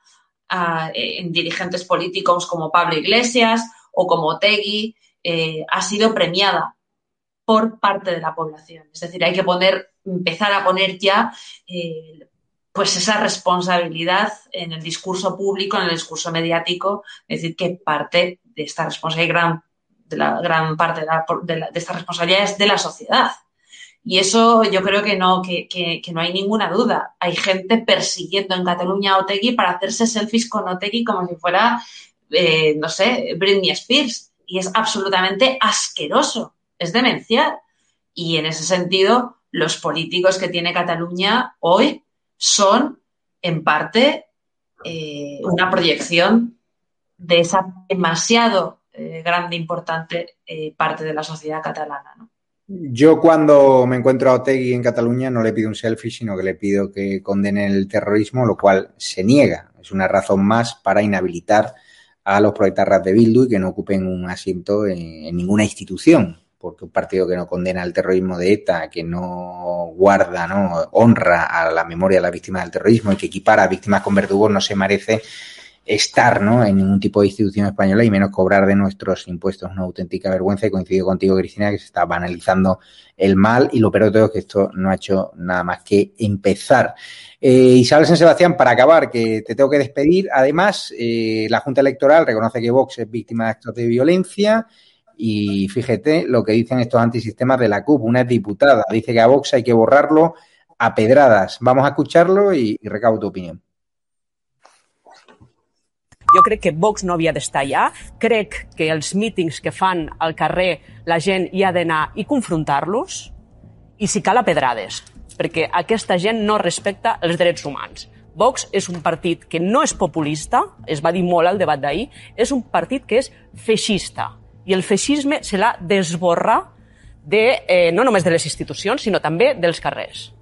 en dirigentes políticos como Pablo Iglesias o como Tegui, eh, ha sido premiada por parte de la población. Es decir, hay que poner, empezar a poner ya eh, pues esa responsabilidad en el discurso público, en el discurso mediático, es decir, que parte de esta responsabilidad, gran, de la gran parte de, de esta responsabilidad es de la sociedad. Y eso yo creo que no, que, no hay ninguna duda. Hay gente persiguiendo en Cataluña a Otegui para hacerse selfies con Otegui como si fuera, eh, no sé, Britney Spears. Y es absolutamente asqueroso, es demencial. Y en ese sentido, los políticos que tiene Cataluña hoy son, en parte, eh, una proyección de esa demasiado eh, grande, importante parte de la sociedad catalana. ¿no? Yo cuando me encuentro a Otegui en Cataluña no le pido un selfie, sino que le pido que condene el terrorismo, lo cual se niega. Es una razón más para inhabilitar a los proetarras de Bildu y que no ocupen un asiento en, ninguna institución, porque un partido que no condena el terrorismo de ETA, que no guarda, no honra a la memoria de las víctimas del terrorismo y que equipara a víctimas con verdugos no se merece estar ¿no? en ningún tipo de institución española y menos cobrar de nuestros impuestos una auténtica vergüenza y coincido contigo, Cristina, que se está banalizando el mal y lo peor de todo es que esto no ha hecho nada más que empezar. Eh, Isabel San Sebastián, para acabar, que te tengo que despedir. Además, eh, la Junta Electoral reconoce que Vox es víctima de actos de violencia y fíjate lo que dicen estos antisistemas de la CUP. Una diputada, dice que a Vox hay que borrarlo a pedradas. Vamos a escucharlo y, y recabo tu opinión. Jo crec que Vox no havia d'estar allà. Crec que els mítings que fan al carrer la gent hi ha d'anar i confrontar-los i si cal a pedrades, perquè aquesta gent no respecta els drets humans. Vox és un partit que no és populista, es va dir molt al debat d'ahir, és un partit que és feixista. I el feixisme se l'ha d'esborrar de, eh, no només de les institucions, sinó també dels carrers.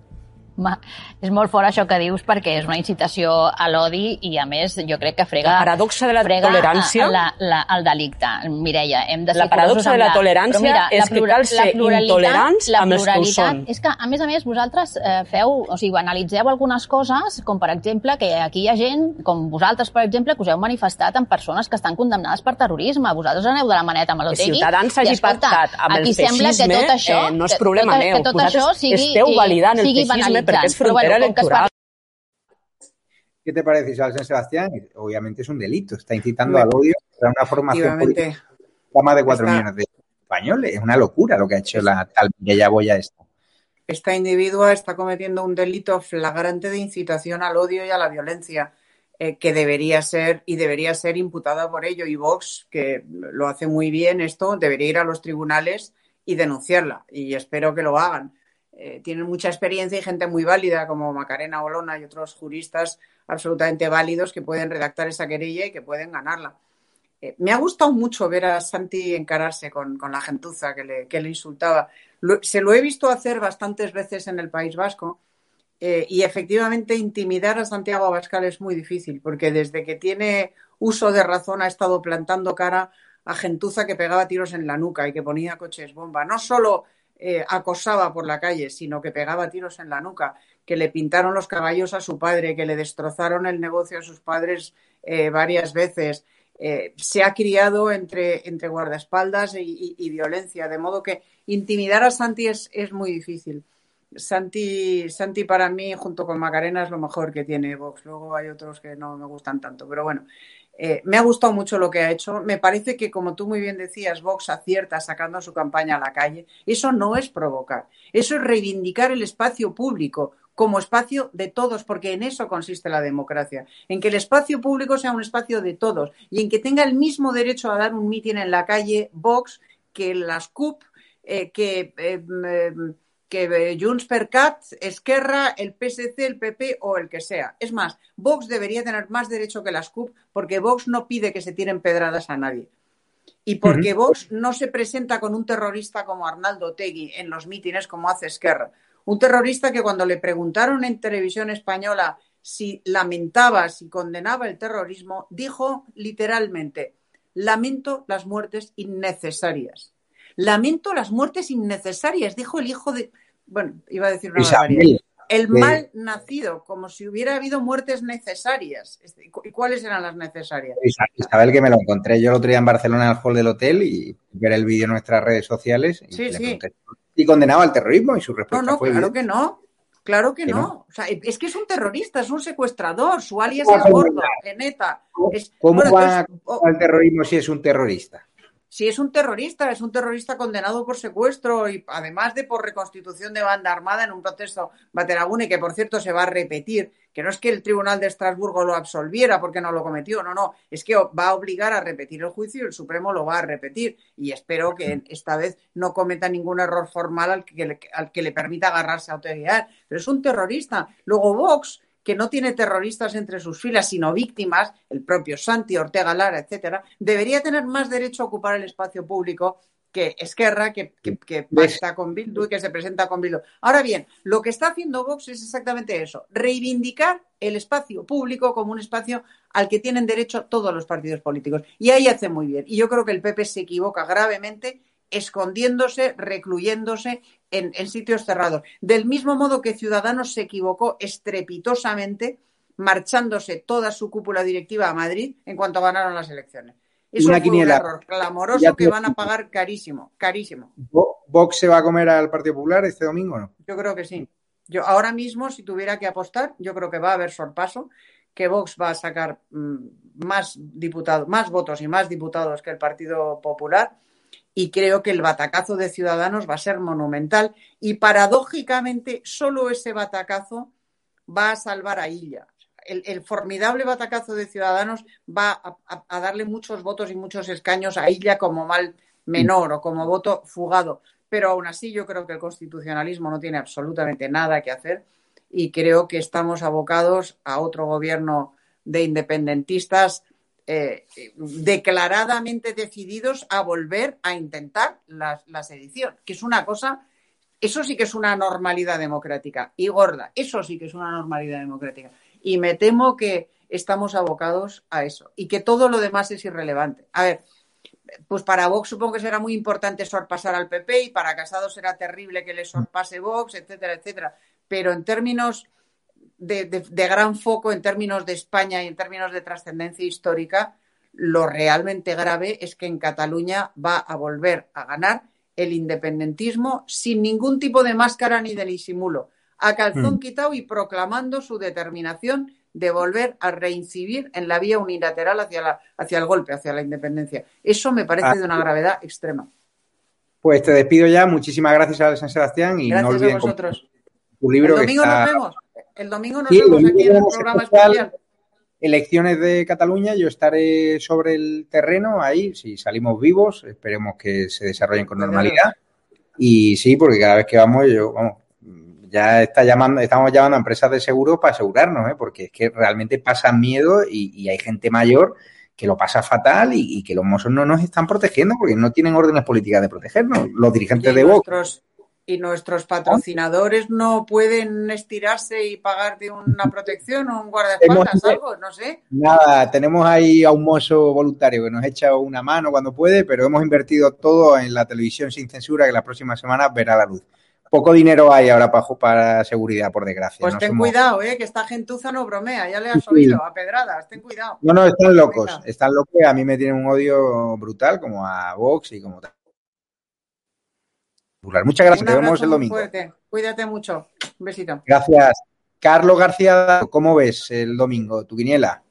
Ma, és molt fort això que dius perquè és una incitació a l'odi i a més jo crec que frega, La paradoxa de la frega tolerància. la, la, el delicte. Mireia, hem de ser La paradoxa de la tolerància Però mira, és la que cal ser la intolerants la amb els que ho són. És que, a més a més, vosaltres eh, feu, o sigui, analitzeu algunes coses, com per exemple que aquí hi ha gent, com vosaltres, per exemple, que us heu manifestat amb persones que estan condemnades per terrorisme. Vosaltres aneu de la maneta amb Que l'Otegui. Ciutadans hagi i, escolta, pactat amb el aquí sembla que feixisme, tot això, eh, no és que- problema que, meu. Que tot Vosaltres això sigui, esteu validant el feixisme perquè és frontera bueno, electoral. ¿Qué te parece, Isabel San Sebastián? Obviamente es un delito, está incitando al odio a una formación política más de cuatro Está- millones de españoles. Es una locura lo que ha hecho la tal Mireia Boya esta. Esta individua está cometiendo un delito flagrante de incitación al odio y a la violencia, eh, que debería ser y debería ser imputada por ello. Y Vox, que lo hace muy bien esto, debería ir a los tribunales y denunciarla. Y espero que lo hagan. Eh, tienen mucha experiencia y gente muy válida como Macarena Olona y otros juristas absolutamente válidos que pueden redactar esa querella y que pueden ganarla. Eh, me ha gustado mucho ver a Santi encararse con, la gentuza que le, insultaba. Se lo he visto hacer bastantes veces en el País Vasco eh, y efectivamente intimidar a Santiago Abascal es muy difícil porque desde que tiene uso de razón ha estado plantando cara a gentuza que pegaba tiros en la nuca y que ponía coches bomba. No solo eh, acosaba por la calle, sino que pegaba tiros en la nuca, que le pintaron los caballos a su padre, que le destrozaron el negocio a sus padres eh, varias veces. Eh, se ha criado entre, entre guardaespaldas y, y- violencia, de modo que intimidar a Santi es, es muy difícil. Santi, Santi para mí, junto con Macarena, es lo mejor que tiene Vox. Luego hay otros que no me gustan tanto, pero bueno, eh, me ha gustado mucho lo que ha hecho. Me parece que, como tú muy bien decías, Vox acierta sacando su campaña a la calle. Eso no es provocar, eso es reivindicar el espacio público como espacio de todos, porque en eso consiste la democracia, en que el espacio público sea un espacio de todos y en que tenga el mismo derecho a dar un mitin en la calle Vox que las CUP, eh, que, eh, mm, que eh, Junts per Cat, Esquerra, el PSC, el PP o el que sea. Es más, Vox debería tener más derecho que las CUP porque Vox no pide que se tiren pedradas a nadie. Y porque Vox no se presenta con un terrorista como Arnaldo Tegui en los mítines como hace Esquerra. Un terrorista que cuando le preguntaron en televisión española si lamentaba, si condenaba el terrorismo, dijo literalmente, lamento las muertes innecesarias. Lamento las muertes innecesarias, dijo el hijo de... Bueno, iba a decir una Isabel, barbaridad. El mal nacido, como si hubiera habido muertes necesarias. ¿Y cuáles eran las necesarias? Isa- Isabel, que me lo encontré yo el otro día en Barcelona en el hall del hotel y ver el vídeo en nuestras redes sociales y, Sí, le sí. pregunté. y condenaba el terrorismo y su No, respuesta no, fue claro que no. Claro que, Que no. no. O sea, es que es un terrorista, es un secuestrador, su alias ¿Cómo es gordo, en neta. Es- ¿Cómo bueno, va a entonces, o- condenar el terrorismo si es un terrorista? Si es un terrorista, es un terrorista condenado por secuestro y además de por reconstitución de banda armada en un proceso Bateragune, que por cierto se va a repetir, que no es que el Tribunal de Estrasburgo lo absolviera porque no lo cometió, no, no, es que va a obligar a repetir el juicio y el Supremo lo va a repetir y espero que esta vez no cometa ningún error formal al que le, al que le permita agarrarse a autoridad. Pero es un terrorista. Luego Vox, que no tiene terroristas entre sus filas, sino víctimas, el propio Santi, Ortega Lara, etcétera, debería tener más derecho a ocupar el espacio público que Esquerra, que, que, que con Bildu y que se presenta con Bildu. Ahora bien, lo que está haciendo Vox es exactamente eso, reivindicar el espacio público como un espacio al que tienen derecho todos los partidos políticos. Y ahí hace muy bien. Y yo creo que el PP se equivoca gravemente escondiéndose, recluyéndose en, en sitios cerrados. Del mismo modo que Ciudadanos se equivocó estrepitosamente marchándose toda su cúpula directiva a Madrid en cuanto ganaron las elecciones. Eso Una fue quiniela. un error clamoroso que van a pagar carísimo, carísimo. ¿Vo- ¿Vox se va a comer al Partido Popular este domingo o no? Yo creo que sí. Yo ahora mismo, si tuviera que apostar, yo creo que va a haber sorpaso, que Vox va a sacar mm, más diputados, más votos y más diputados que el Partido Popular. Y creo que el batacazo de Ciudadanos va a ser monumental. Y paradójicamente, solo ese batacazo va a salvar a Illa. El, formidable batacazo de Ciudadanos va a, a- a darle muchos votos y muchos escaños a Illa como mal menor o como voto fugado. Pero aún así yo creo que el constitucionalismo no tiene absolutamente nada que hacer y creo que estamos abocados a otro gobierno de independentistas eh, declaradamente decididos a volver a intentar la, sedición, que es una cosa Eso sí que es una normalidad democrática y gorda. Eso sí que es una normalidad democrática. Y me temo que estamos abocados a eso y que todo lo demás es irrelevante. A ver, pues para Vox supongo que será muy importante sorpasar al PP y para Casado será terrible que le sorpase Vox, etcétera, etcétera. Pero en términos de, de- de gran foco, en términos de España y en términos de trascendencia histórica, lo realmente grave es que en Cataluña va a volver a ganar el independentismo sin ningún tipo de máscara ni de disimulo, a calzón Mm. quitado y proclamando su determinación de volver a reincidir en la vía unilateral hacia, la, hacia el golpe, hacia la independencia. Eso me parece de una gravedad extrema. Pues te despido ya. Muchísimas gracias a San Sebastián y no Gracias a olviden vosotros. comprar tu libro el que domingo está... nos vemos. El domingo nos Sí, vemos aquí en el programa especial. especial. Elecciones de Cataluña, yo estaré sobre el terreno ahí, si salimos vivos, esperemos que se desarrollen con normalidad. Y sí, porque cada vez que vamos, yo, vamos, ya está llamando, estamos llamando a empresas de seguro para asegurarnos, ¿eh? porque es que realmente pasa miedo y, y hay gente mayor que lo pasa fatal y, y que los mozos no nos están protegiendo porque no tienen órdenes políticas de protegernos. Los dirigentes de Vox y nuestros patrocinadores no pueden estirarse y pagarte una protección o un guardaespaldas, Hemos- algo, no sé. Nada, tenemos ahí a un mozo voluntario que nos echa una mano cuando puede, pero hemos invertido todo en la televisión sin censura que la próxima semana verá la luz. Poco dinero hay ahora para, para seguridad, por desgracia. Pues no ten somos- cuidado, ¿eh? que esta gentuza no bromea, ya le has Sí. oído, a pedradas, ten cuidado. No, no, están locos, están locos. A mí me tienen un odio brutal, como a Vox y como tal. Muchas gracias, te vemos el domingo. fuerte, cuídate mucho, un besito. Gracias. Carlos García, ¿cómo ves el domingo? ¿Tu quiniela?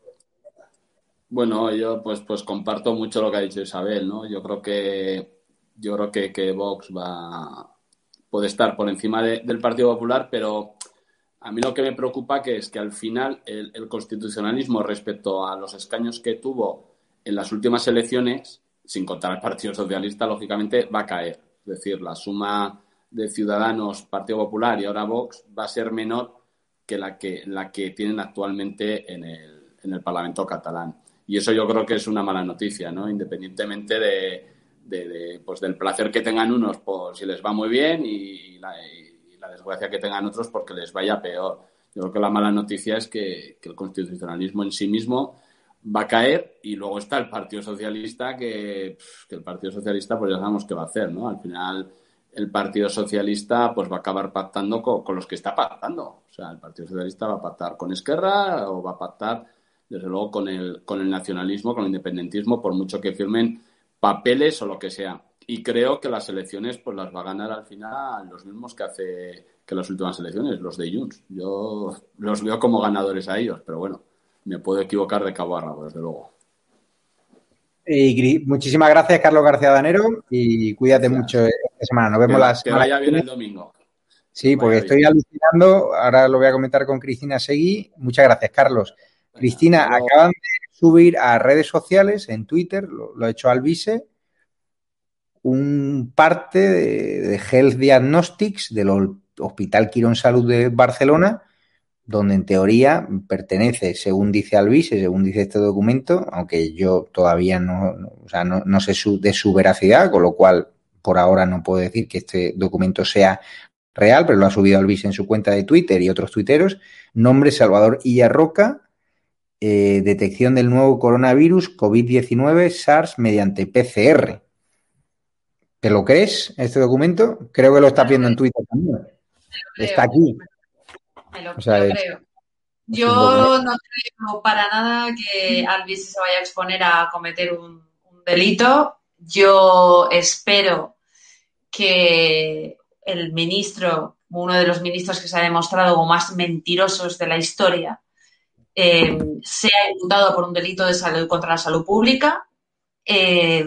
Bueno, yo pues, pues comparto mucho lo que ha dicho Isabel, ¿no? Yo creo que yo creo que, que Vox va puede estar por encima de- del Partido Popular, pero a mí lo que me preocupa que es que al final el, el constitucionalismo respecto a los escaños que tuvo en las últimas elecciones, sin contar al Partido Socialista, lógicamente va a caer. Es decir, la suma de Ciudadanos, Partido Popular y ahora Vox va a ser menor que la que, la que tienen actualmente en el, en el Parlamento catalán. Y eso yo creo que es una mala noticia, ¿no? Independientemente de, de- pues del placer que tengan unos por si les va muy bien y, la, desgracia que tengan otros porque les vaya peor. Yo creo que la mala noticia es que el constitucionalismo en sí mismo va a caer y luego está el Partido Socialista que, el Partido Socialista pues ya sabemos qué va a hacer, ¿no? Al final el Partido Socialista pues va a acabar pactando con, con los que está pactando. O sea, el Partido Socialista va a pactar con Esquerra o va a pactar desde luego con el, con el nacionalismo, con el independentismo, por mucho que firmen papeles o lo que sea. Y creo que las elecciones pues las va a ganar al final los mismos que hace que las últimas elecciones, los de Junts. Yo los veo como ganadores a ellos, pero bueno, me puedo equivocar de cabo a rabo, desde luego. Y muchísimas gracias, Carlos García Danero, y cuídate mucho esta semana. Nos vemos Que, la que semana vaya que bien viene. el domingo. Sí, porque vaya estoy alucinando. Ahora lo voy a comentar con Cristina Seguí. Muchas gracias, Carlos. Cristina, luego. acaban de subir a redes sociales, en Twitter, lo, lo ha hecho Alvise, un parte de, de Health Diagnostics del Hospital Quirón Salud de Barcelona, donde en teoría pertenece, según dice Alvise, según dice este documento, aunque yo todavía no, o sea, no, no sé su- de su veracidad, con lo cual por ahora no puedo decir que este documento sea real, pero lo ha subido Alvise en su cuenta de Twitter y otros tuiteros. Nombre Salvador Illarroca, eh, detección del nuevo coronavirus COVID-19 SARS mediante PCR. ¿Te lo crees este documento? Creo que lo estás viendo en Twitter también. Está aquí. Me lo, O sea, me lo es- creo. un Yo no creo para nada que Alvis se vaya a exponer a cometer un, un delito. Yo espero que el ministro, uno de los ministros que se ha demostrado como más mentirosos de la historia, eh, sea imputado por un delito de salud contra la salud pública. Eh,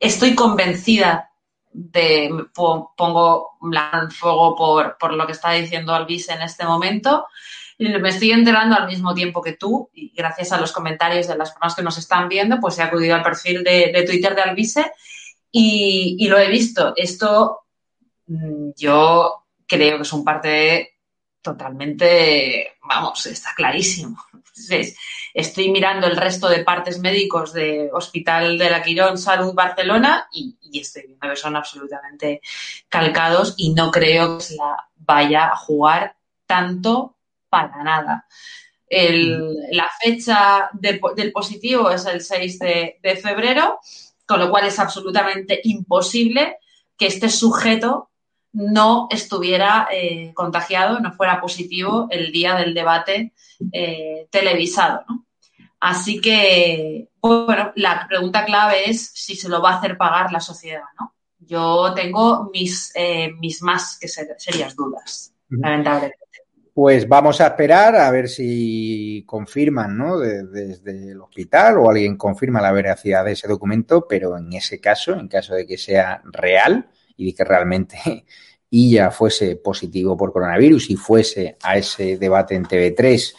estoy convencida de, po- pongo la fuego por, por lo que está diciendo Alvis en este momento. Y Me estoy enterando al mismo tiempo que tú, y gracias a los comentarios de las personas que nos están viendo, pues he acudido al perfil de, de Twitter de Alvise y, y lo he visto. Esto mm, yo creo que es un parte totalmente, vamos, está clarísimo. Estoy mirando el resto de partes médicos de Hospital de la Quirón Salud Barcelona y, estoy viendo que son absolutamente calcados y no creo que se la vaya a jugar tanto para nada. la fecha del positivo es el 6 de, febrero, con lo cual es absolutamente imposible que este sujeto no estuviera eh, contagiado, no fuera positivo el día del debate eh, televisado. Así que, bueno, la pregunta clave es si se lo va a hacer pagar la sociedad, ¿no? Yo tengo mis, eh, mis más que serias dudas, lamentablemente. Pues vamos a esperar a ver si confirman, ¿no? desde el hospital o alguien confirma la veracidad de ese documento, pero en ese caso, en caso de que sea real y de que realmente ella fuese positivo por coronavirus y fuese a ese debate en TV3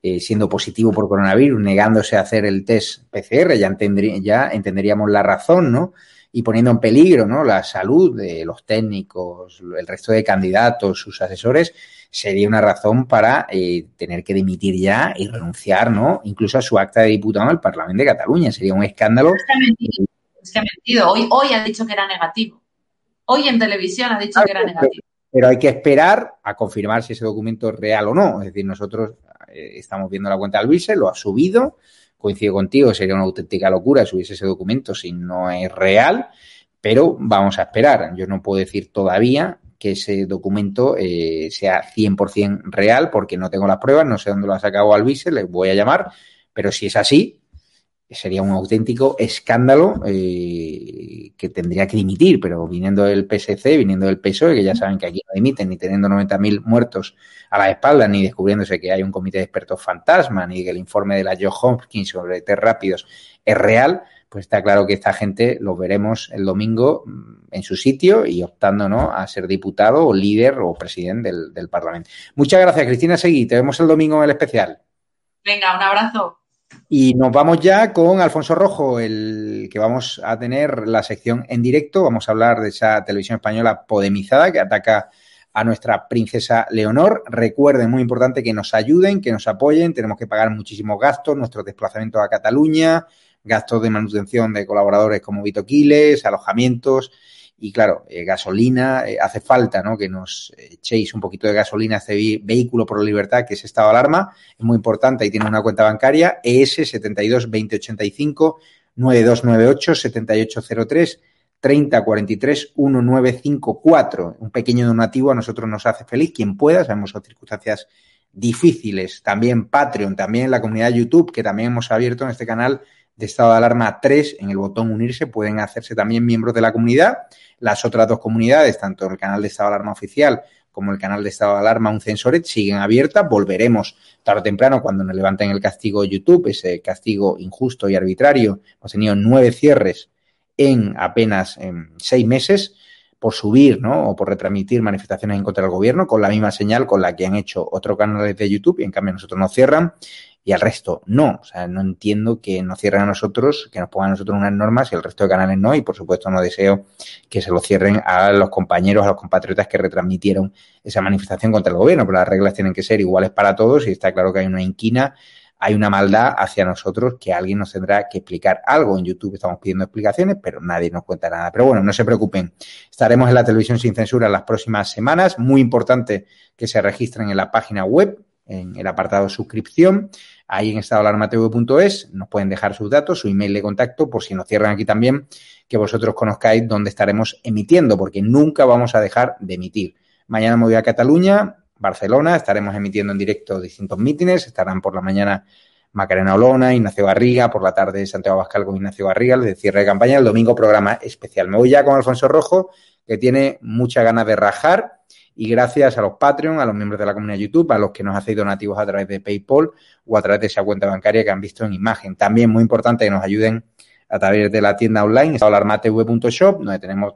eh, siendo positivo por coronavirus, negándose a hacer el test PCR, ya, ya entenderíamos la razón, ¿no? Y poniendo en peligro, ¿no? La salud de los técnicos, el resto de candidatos, sus asesores, sería una razón para eh, tener que dimitir ya y renunciar, ¿no? Incluso a su acta de diputado el Parlamento de Cataluña. Sería un escándalo. Es que ha mentido. Es que ha mentido. Hoy, hoy ha dicho que era negativo. Hoy en televisión ha dicho que era negativo. Pero hay que esperar a confirmar si ese documento es real o no. Es decir, nosotros eh, estamos viendo la cuenta de Luis, lo ha subido, coincido contigo, sería una auténtica locura subirse ese documento si no es real, pero vamos a esperar. Yo no puedo decir todavía que ese documento eh, sea 100% real porque no tengo las pruebas, no sé dónde lo ha sacado Alvise, les voy a llamar, pero si es así, sería un auténtico escándalo eh, que tendría que dimitir, pero viniendo del PSC, viniendo del PSOE, que ya saben que aquí no dimiten, ni teniendo 90.000 muertos a la espalda, ni descubriéndose que hay un comité de expertos fantasma, ni que el informe de la Joe Hopkins sobre test rápidos es real, pues está claro que esta gente los veremos el domingo mm, en su sitio y optando ¿no? a ser diputado o líder o presidente del, del Parlamento. Muchas gracias, Cristina Seguí. Te vemos el domingo en el especial. Venga, un abrazo. Y nos vamos ya con Alfonso Rojo, el que vamos a tener la sección en directo. Vamos a hablar de esa televisión española podemizada que ataca a nuestra princesa Leonor. Recuerden, muy importante, que nos ayuden, que nos apoyen. Tenemos que pagar muchísimos gastos, nuestros desplazamientos a Cataluña, gastos de manutención de colaboradores como Vito Quiles, alojamientos y claro, eh, gasolina, eh, hace falta ¿no? que nos echéis un poquito de gasolina a este vehículo por la libertad que es estado de alarma. Es muy importante y tiene una cuenta bancaria ES 72 2085 9298 7803 3043 1954. Un pequeño donativo a nosotros nos hace feliz. Quien pueda, sabemos circunstancias difíciles. También Patreon, también la comunidad YouTube, que también hemos abierto en este canal de estado de alarma 3 en el botón unirse pueden hacerse también miembros de la comunidad. Las otras dos comunidades, tanto el canal de estado de alarma oficial como el canal de estado de alarma Un Censoret, siguen abiertas. Volveremos tarde o temprano cuando nos levanten el castigo YouTube, ese castigo injusto y arbitrario. Hemos tenido nueve cierres en apenas seis meses por subir ¿no? o por retransmitir manifestaciones en contra del gobierno con la misma señal con la que han hecho otros canales de YouTube y en cambio nosotros nos cierran y al resto no. O sea, no entiendo que nos cierren a nosotros, que nos pongan a nosotros unas normas y el resto de canales no. Y por supuesto no deseo que se lo cierren a los compañeros, a los compatriotas que retransmitieron esa manifestación contra el gobierno, pero las reglas tienen que ser iguales para todos y está claro que hay una inquina hay una maldad hacia nosotros que alguien nos tendrá que explicar algo. En YouTube estamos pidiendo explicaciones, pero nadie nos cuenta nada. Pero bueno, no se preocupen. Estaremos en la televisión sin censura las próximas semanas. Muy importante que se registren en la página web, en el apartado suscripción ahí en estadoalarmatv.es, nos pueden dejar sus datos, su email de contacto, por si nos cierran aquí también, que vosotros conozcáis dónde estaremos emitiendo, porque nunca vamos a dejar de emitir. Mañana me voy a Cataluña, Barcelona, estaremos emitiendo en directo distintos mítines, estarán por la mañana Macarena Olona, Ignacio Garriga, por la tarde Santiago Abascal con Ignacio Garriga, de cierre de campaña, el domingo programa especial. Me voy ya con Alfonso Rojo, que tiene mucha ganas de rajar y gracias a los Patreon, a los miembros de la comunidad YouTube, a los que nos hacéis donativos a través de PayPal o a través de esa cuenta bancaria que han visto en imagen. También muy importante que nos ayuden a través de la tienda online, alarmatv.shop, donde tenemos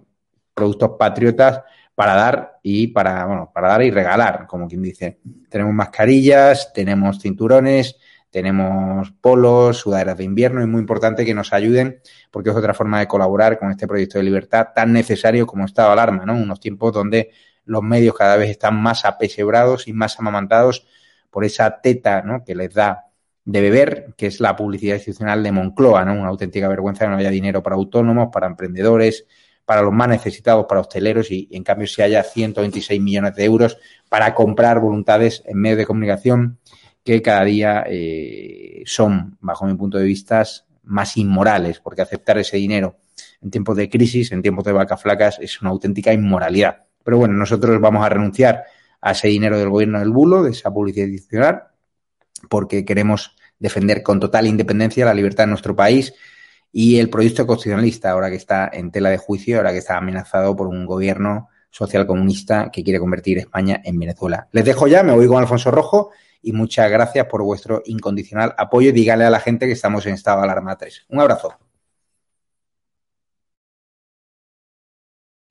productos patriotas para dar y para, bueno, para dar y regalar, como quien dice. Tenemos mascarillas, tenemos cinturones, tenemos polos, sudaderas de invierno, y muy importante que nos ayuden porque es otra forma de colaborar con este proyecto de libertad tan necesario como estado de alarma, ¿no? Unos tiempos donde los medios cada vez están más apesebrados y más amamantados por esa teta ¿no? que les da de beber, que es la publicidad institucional de Moncloa, ¿no? Una auténtica vergüenza que no haya dinero para autónomos, para emprendedores, para los más necesitados, para hosteleros y, en cambio si haya 126 millones de euros para comprar voluntades en medios de comunicación que cada día eh, son, bajo mi punto de vista, más inmorales, porque aceptar ese dinero en tiempos de crisis, en tiempos de vacas flacas, es una auténtica inmoralidad. Pero bueno, nosotros vamos a renunciar a ese dinero del gobierno del bulo, de esa publicidad institucional, porque queremos defender con total independencia la libertad de nuestro país y el proyecto constitucionalista, ahora que está en tela de juicio, ahora que está amenazado por un gobierno social comunista que quiere convertir España en Venezuela. Les dejo ya, me voy con Alfonso Rojo y muchas gracias por vuestro incondicional apoyo dígale a la gente que estamos en estado de alarma 3. Un abrazo.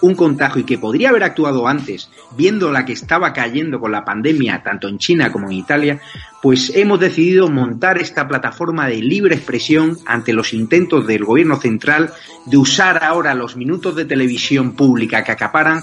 un contagio y que podría haber actuado antes, viendo la que estaba cayendo con la pandemia tanto en China como en Italia, pues hemos decidido montar esta plataforma de libre expresión ante los intentos del gobierno central de usar ahora los minutos de televisión pública que acaparan